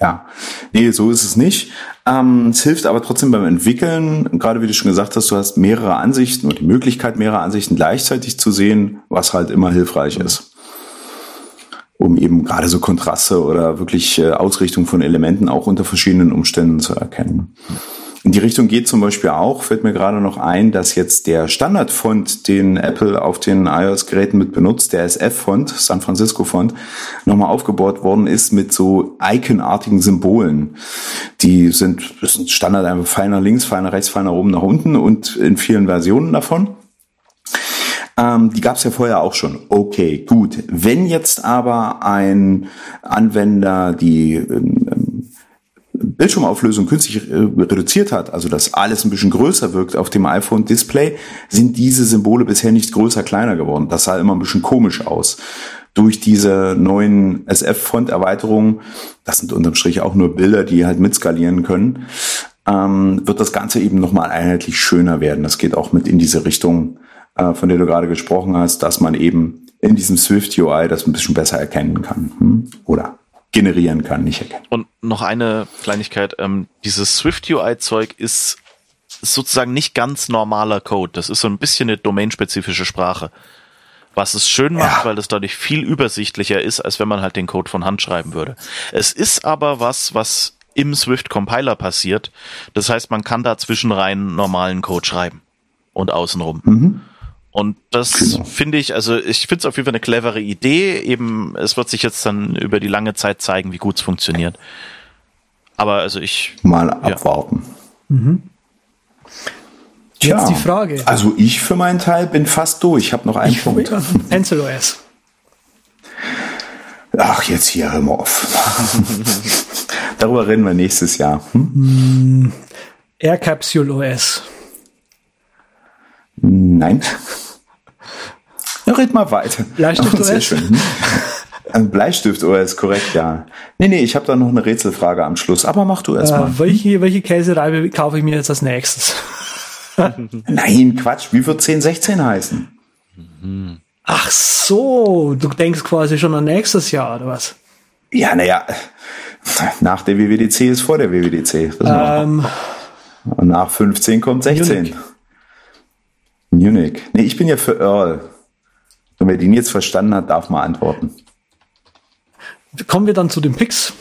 Ja, nee, so ist es nicht. Ähm, es hilft aber trotzdem beim Entwickeln. Gerade wie du schon gesagt hast, du hast mehrere Ansichten und die Möglichkeit, mehrere Ansichten gleichzeitig zu sehen, was halt immer hilfreich ist. Um eben gerade so Kontraste oder wirklich äh, Ausrichtung von Elementen auch unter verschiedenen Umständen zu erkennen. In die Richtung geht zum Beispiel auch, fällt mir gerade noch ein, dass jetzt der Standardfont, den Apple auf den iOS-Geräten mit benutzt, der SF-Font, San Francisco-Font, nochmal aufgebaut worden ist mit so iconartigen Symbolen. Die sind, das sind Standard einfach nach links, nach rechts, nach oben, nach unten und in vielen Versionen davon. Ähm, die gab es ja vorher auch schon. Okay, gut. Wenn jetzt aber ein Anwender die ähm, Bildschirmauflösung künstlich äh, reduziert hat, also dass alles ein bisschen größer wirkt auf dem iPhone-Display, sind diese Symbole bisher nicht größer, kleiner geworden. Das sah immer ein bisschen komisch aus. Durch diese neuen SF-Font-Erweiterungen, das sind unterm Strich auch nur Bilder, die halt mitskalieren können, ähm, wird das Ganze eben nochmal einheitlich schöner werden. Das geht auch mit in diese Richtung, äh, von der du gerade gesprochen hast, dass man eben in diesem Swift UI das ein bisschen besser erkennen kann. Hm? Oder generieren kann, nicht erkennen. Und noch eine Kleinigkeit, ähm, dieses Swift UI-Zeug ist sozusagen nicht ganz normaler Code. Das ist so ein bisschen eine domainspezifische Sprache. Was es schön macht, ja. weil es dadurch viel übersichtlicher ist, als wenn man halt den Code von Hand schreiben würde. Es ist aber was, was im Swift Compiler passiert. Das heißt, man kann da zwischenrein normalen Code schreiben und außenrum. Mhm. Und das genau. finde ich, also ich finde es auf jeden Fall eine clevere Idee. Eben, es wird sich jetzt dann über die lange Zeit zeigen, wie gut es funktioniert. Aber also ich. Mal abwarten. Ja. Mhm. Jetzt die Frage. Also ich für meinen Teil bin fast durch. Ich habe noch einen ich Punkt. Pencil OS. Ach, jetzt hier, hör mal auf. (laughs) Darüber reden wir nächstes Jahr. Hm? Air Capsule OS. Nein. Red mal weiter. Bleistift OS. Sehr schön. Ein Bleistift OS, korrekt, ja. Nee, nee, ich habe da noch eine Rätselfrage am Schluss, aber mach du erst mal. Äh, welche, welche Käsereibe kaufe ich mir jetzt als nächstes? (laughs) Nein, Quatsch, wie wird 1016 heißen? Ach so, du denkst quasi schon an nächstes Jahr, oder was? Ja, naja, nach der WWDC ist vor der WWDC. Ähm, Und nach 15 kommt 16. Munich. Munich. Nee, ich bin ja für Earl. Und wer den jetzt verstanden hat, darf mal antworten. kommen wir dann zu den Picks.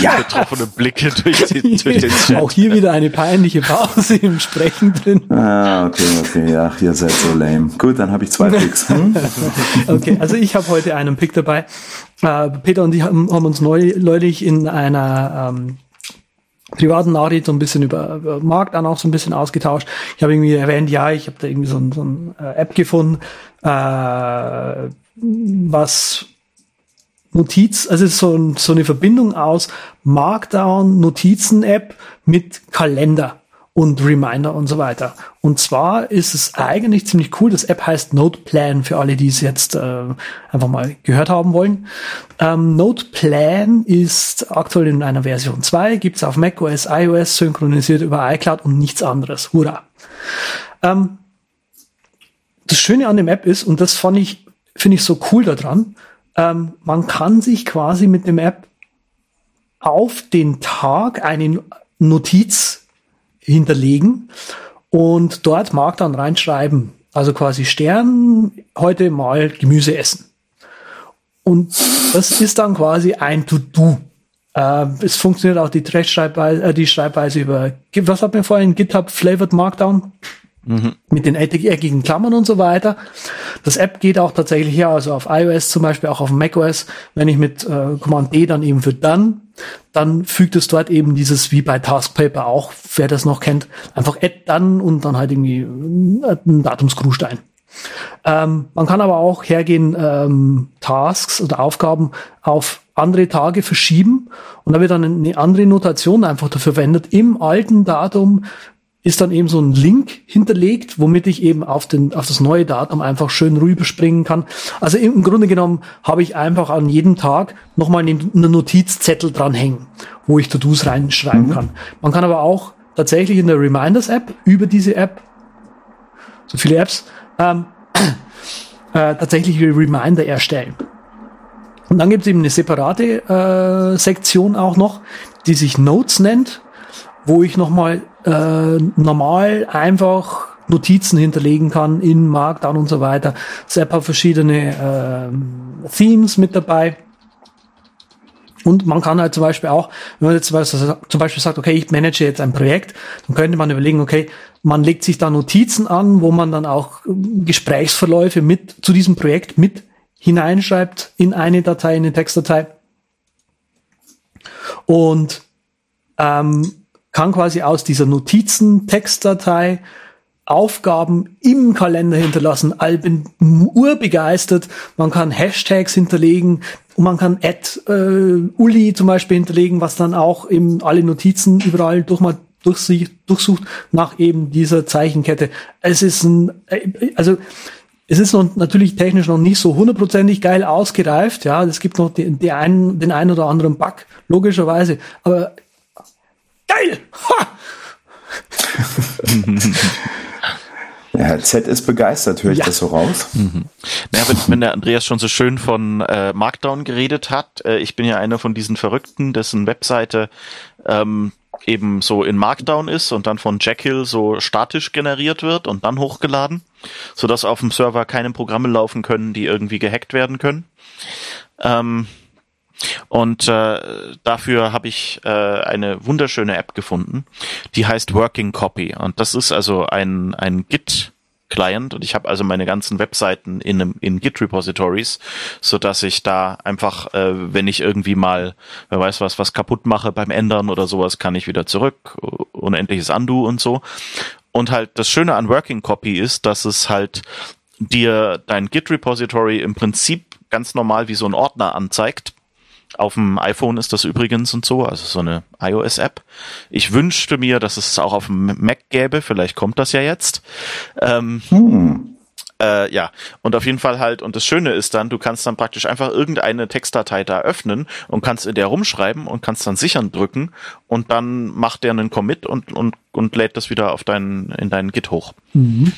Ja, Betroffene Blicke durch, die, (laughs) durch den Chat. Auch hier wieder eine peinliche Pause im Sprechen drin. ah, okay, okay, ja, ihr seid so lame. Gut, dann habe ich zwei Picks. Hm? (laughs) Okay, also ich habe heute einen Pick dabei. Äh, Peter und ich haben, haben uns neu, neulich in einer ähm, privaten Nachricht so ein bisschen über, über Markt dann auch so ein bisschen ausgetauscht. Ich habe irgendwie erwähnt, ja, ich habe da irgendwie so ein, so ein äh, App gefunden, äh, was Notiz, also so, so eine Verbindung aus Markdown, Notizen-App mit Kalender und Reminder und so weiter. Und zwar ist es eigentlich ziemlich cool. Das App heißt Noteplan für alle, die es jetzt äh, einfach mal gehört haben wollen. Ähm, Noteplan ist aktuell in einer Version 2, gibt's auf macOS, iOS, synchronisiert über iCloud und nichts anderes. Hurra! Ähm, das Schöne an dem App ist, und das fand ich, finde ich so cool daran, ähm, man kann sich quasi mit dem App auf den Tag eine Notiz hinterlegen und dort mag dann reinschreiben, also quasi Stern, heute mal Gemüse essen. Und das ist dann quasi ein To-Do. Äh, es funktioniert auch die Rechtschreibweise, äh, die Schreibweise über, was hat mir vorhin, GitHub Flavored Markdown? Mit den eckig- eckigen Klammern und so weiter. Das App geht auch tatsächlich ja, also auf iOS zum Beispiel, auch auf macOS, wenn ich mit äh, Command D dann eben für Done, dann fügt es dort eben dieses, wie bei Taskpaper auch, wer das noch kennt, einfach Add Done und dann halt irgendwie äh, ein Datumsgrußstein. Ähm, man kann aber auch hergehen, ähm, Tasks oder Aufgaben auf andere Tage verschieben und da wird dann eine andere Notation einfach dafür verwendet. Im alten Datum ist dann eben so ein Link hinterlegt, womit ich eben auf, den, auf das neue Datum einfach schön rüberspringen kann. Also im Grunde genommen habe ich einfach an jedem Tag nochmal einen Notizzettel dranhängen, wo ich To-Dos reinschreiben kann. Man kann aber auch tatsächlich in der Reminders-App über diese App, so viele Apps, ähm, (clears throat) äh, tatsächlich Reminder erstellen. Und dann gibt es eben eine separate äh, Sektion auch noch, die sich Notes nennt, wo ich nochmal äh, normal einfach Notizen hinterlegen kann in Markdown und so weiter. App hat verschiedene äh, Themes mit dabei. Und man kann halt zum Beispiel auch, wenn man jetzt zum Beispiel sagt, okay, ich manage jetzt ein Projekt, dann könnte man überlegen, okay, man legt sich da Notizen an, wo man dann auch Gesprächsverläufe mit zu diesem Projekt mit hineinschreibt in eine Datei, in eine Textdatei. Und ähm, kann quasi aus dieser Notizen-Textdatei Aufgaben im Kalender hinterlassen. Ich bin urbegeistert. Man kann Hashtags hinterlegen und man kann Add äh, Uli zum Beispiel hinterlegen, was dann auch eben alle Notizen überall durch mal durchsucht, durchsucht nach eben dieser Zeichenkette. Es ist ein, äh, also es ist noch natürlich technisch noch nicht so hundertprozentig geil ausgereift. Ja, es gibt noch die, die einen, den einen oder anderen Bug, logischerweise. Aber geil! Ha! (laughs) Ja, Z ist begeistert, höre ich Ja. das so raus? Naja, wenn, wenn der Andreas schon so schön von äh, Markdown geredet hat, äh, ich bin ja einer von diesen Verrückten, dessen Webseite ähm, eben so in Markdown ist und dann von Jekyll so statisch generiert wird und dann hochgeladen, sodass auf dem Server keine Programme laufen können, die irgendwie gehackt werden können. Ähm, und äh, dafür habe ich äh, eine wunderschöne App gefunden, die heißt Working Copy. Und das ist also ein, ein Git Client und ich habe also meine ganzen Webseiten in, einem- in Git Repositories, so dass ich da einfach, äh, wenn ich irgendwie mal, wer weiß was, was kaputt mache beim Ändern oder sowas, kann ich wieder zurück, unendliches Undo und so. Und halt das Schöne an Working Copy ist, dass es halt dir dein Git Repository im Prinzip ganz normal wie so ein Ordner anzeigt Auf dem iPhone ist das übrigens und so, also so eine iOS-App. Ich wünschte mir, dass es auch auf dem Mac gäbe, vielleicht kommt das ja jetzt. Ähm, hm. Äh, ja, und auf jeden Fall halt, und das Schöne ist dann, du kannst dann praktisch einfach irgendeine Textdatei da öffnen und kannst in der rumschreiben und kannst dann sichern drücken und dann macht der einen Commit und, und, und lädt das wieder auf deinen, in deinen Git hoch. Mhm.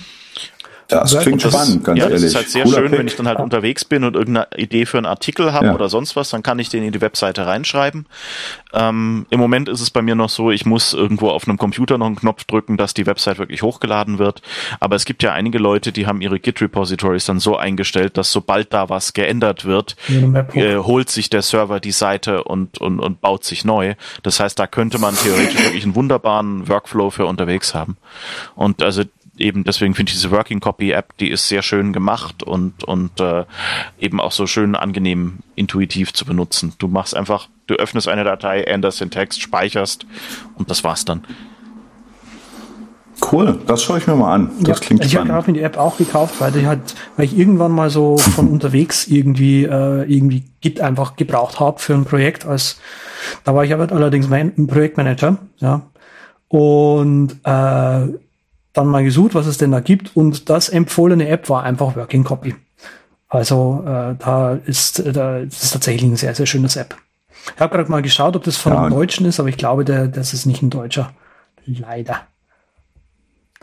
Das klingt das, spannend, ganz ja, ehrlich. Das ist halt sehr Cooler schön, Pick. wenn ich dann halt unterwegs bin und irgendeine Idee für einen Artikel habe ja. oder sonst was, dann kann ich den in die Webseite reinschreiben. Ähm, Im Moment ist es bei mir noch so, ich muss irgendwo auf einem Computer noch einen Knopf drücken, dass die Website wirklich hochgeladen wird. Aber es gibt ja einige Leute, die haben ihre Git-Repositories dann so eingestellt, dass sobald da was geändert wird, äh, holt sich der Server die Seite und, und, und baut sich neu. Das heißt, da könnte man theoretisch wirklich einen wunderbaren Workflow für unterwegs haben. Und also eben deswegen finde ich diese Working Copy App, die ist sehr schön gemacht und und äh, eben auch so schön angenehm intuitiv zu benutzen. Du machst einfach, du öffnest eine Datei, änderst den Text, speicherst und das war's dann. Cool, das schaue ich mir mal an. Das ja, klingt Ich habe mir die App auch gekauft, weil ich halt, weil ich irgendwann mal so von unterwegs irgendwie äh, irgendwie Git einfach gebraucht habe für ein Projekt. Als da war ich aber allerdings mein Projektmanager, ja. Und äh, dann mal gesucht, was es denn da gibt und das empfohlene App war einfach Working Copy. Also äh, da ist da ist tatsächlich ein sehr, sehr schönes App. Ich habe gerade mal geschaut, ob das von ja. einem Deutschen ist, aber ich glaube, der, das ist nicht ein Deutscher. Leider.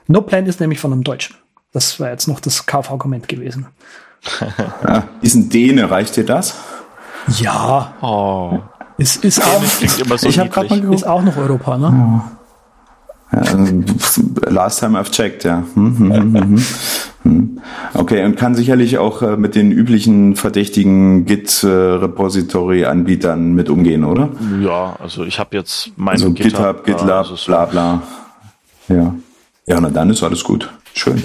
No Plan ist nämlich von einem Deutschen. Das wäre jetzt noch das Kaufargument gewesen. (laughs) ja, ist ein Däne, reicht dir das? Ja. Oh. Ist, ist auch, so ich habe mal ist auch noch Europa, ne? Oh. Last time I've checked, ja. Hm, hm, hm, okay, und kann sicherlich auch äh, mit den üblichen verdächtigen Git-Repository-Anbietern mit umgehen, oder? Ja, also ich habe jetzt mein also GitHub, GitLab, also bla bla. Ja. Ja, na dann ist alles gut. Schön.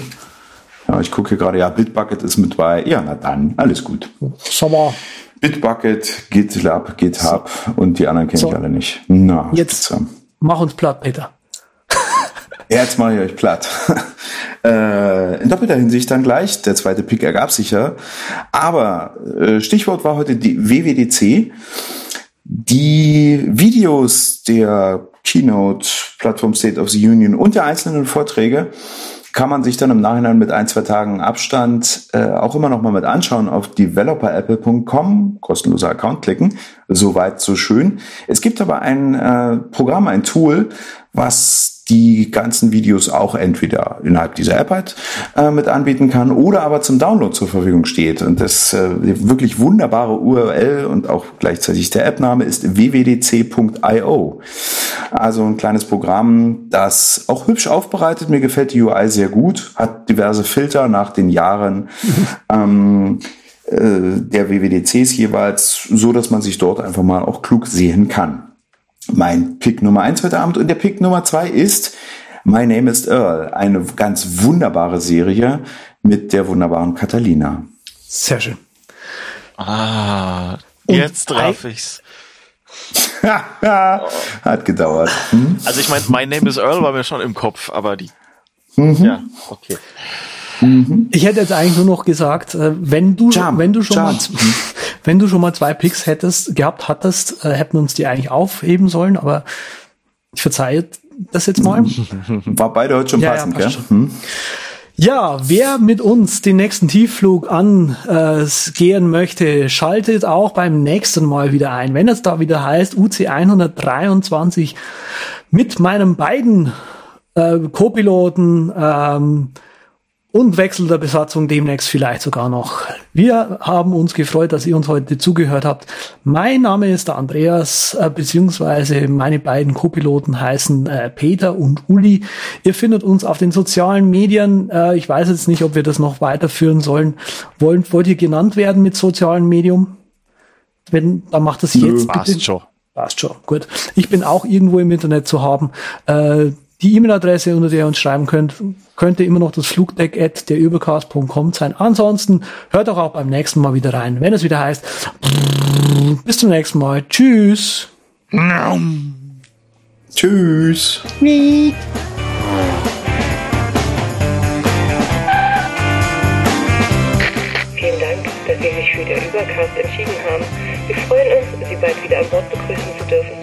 Ja, ich gucke gerade, ja, Bitbucket ist mit bei. Ja, na dann, alles gut. Sommer. Bitbucket, GitLab, GitHub und die anderen kenne so. ich alle nicht. Na, jetzt mach uns platt, Peter. Jetzt mache ich euch platt. (laughs) äh, in doppelter Hinsicht dann gleich. Der zweite Pick ergab sich ja. Aber äh, Stichwort war heute die WWDC. Die Videos der Keynote, Plattform State of the Union und der einzelnen Vorträge kann man sich dann im Nachhinein mit ein, zwei Tagen Abstand äh, auch immer noch mal mit anschauen auf developerapple.com, kostenloser Account klicken. Soweit, so schön. Es gibt aber ein äh, Programm, ein Tool, was die ganzen Videos auch entweder innerhalb dieser App halt äh, mit anbieten kann oder aber zum Download zur Verfügung steht. Und das äh, wirklich wunderbare URL und auch gleichzeitig der App-Name ist wwdc.io. Also ein kleines Programm, das auch hübsch aufbereitet. Mir gefällt die UI sehr gut, hat diverse Filter nach den Jahren. ähm, äh, der WWDCs jeweils, so dass man sich dort einfach mal auch klug sehen kann mein Pick Nummer eins heute Abend. Und der Pick Nummer zwei ist My Name is Earl, eine ganz wunderbare Serie mit der wunderbaren Catalina. Sehr schön. Ah, jetzt traf ich's. (laughs) Hat gedauert. Hm? Also ich meine, My Name is Earl war mir schon im Kopf, aber die. Mhm. Ja, okay. Mhm. Ich hätte jetzt eigentlich nur noch gesagt, äh, wenn du, Jump, wenn du schon Jump. mal, (laughs) wenn du schon mal zwei Picks hättest, gehabt hattest, äh, hätten uns die eigentlich aufheben sollen, aber ich verzeihe das jetzt mal. (laughs) War beide heute schon ja, passend, ja, gell? Schon. Hm. Ja, wer mit uns den nächsten Tiefflug angehen äh, möchte, schaltet auch beim nächsten Mal wieder ein. Wenn es da wieder heißt UC 123 mit meinen beiden äh, Co-Piloten ähm, und Wechsel der Besatzung demnächst vielleicht sogar noch. Wir haben uns gefreut, dass ihr uns heute zugehört habt. Mein Name ist der Andreas, äh, beziehungsweise meine beiden Co-Piloten heißen äh, Peter und Uli. Ihr findet uns auf den sozialen Medien. Äh, ich weiß jetzt nicht, ob wir das noch weiterführen sollen. Wollen, wollt ihr genannt werden mit sozialen Medium? Wenn, dann macht das jetzt. Passt schon. Passt schon. Gut. Ich bin auch irgendwo im Internet zu haben. Äh, die E-Mail-Adresse, unter der ihr uns schreiben könnt, könnte immer noch das Flugdeck at derübercast.com sein. Ansonsten hört doch auch beim nächsten Mal wieder rein, wenn es wieder heißt. Bis zum nächsten Mal. Tschüss. Tschüss. Vielen Dank, dass Sie sich für der Übercast entschieden haben. Wir freuen uns, Sie bald wieder an Bord begrüßen zu dürfen.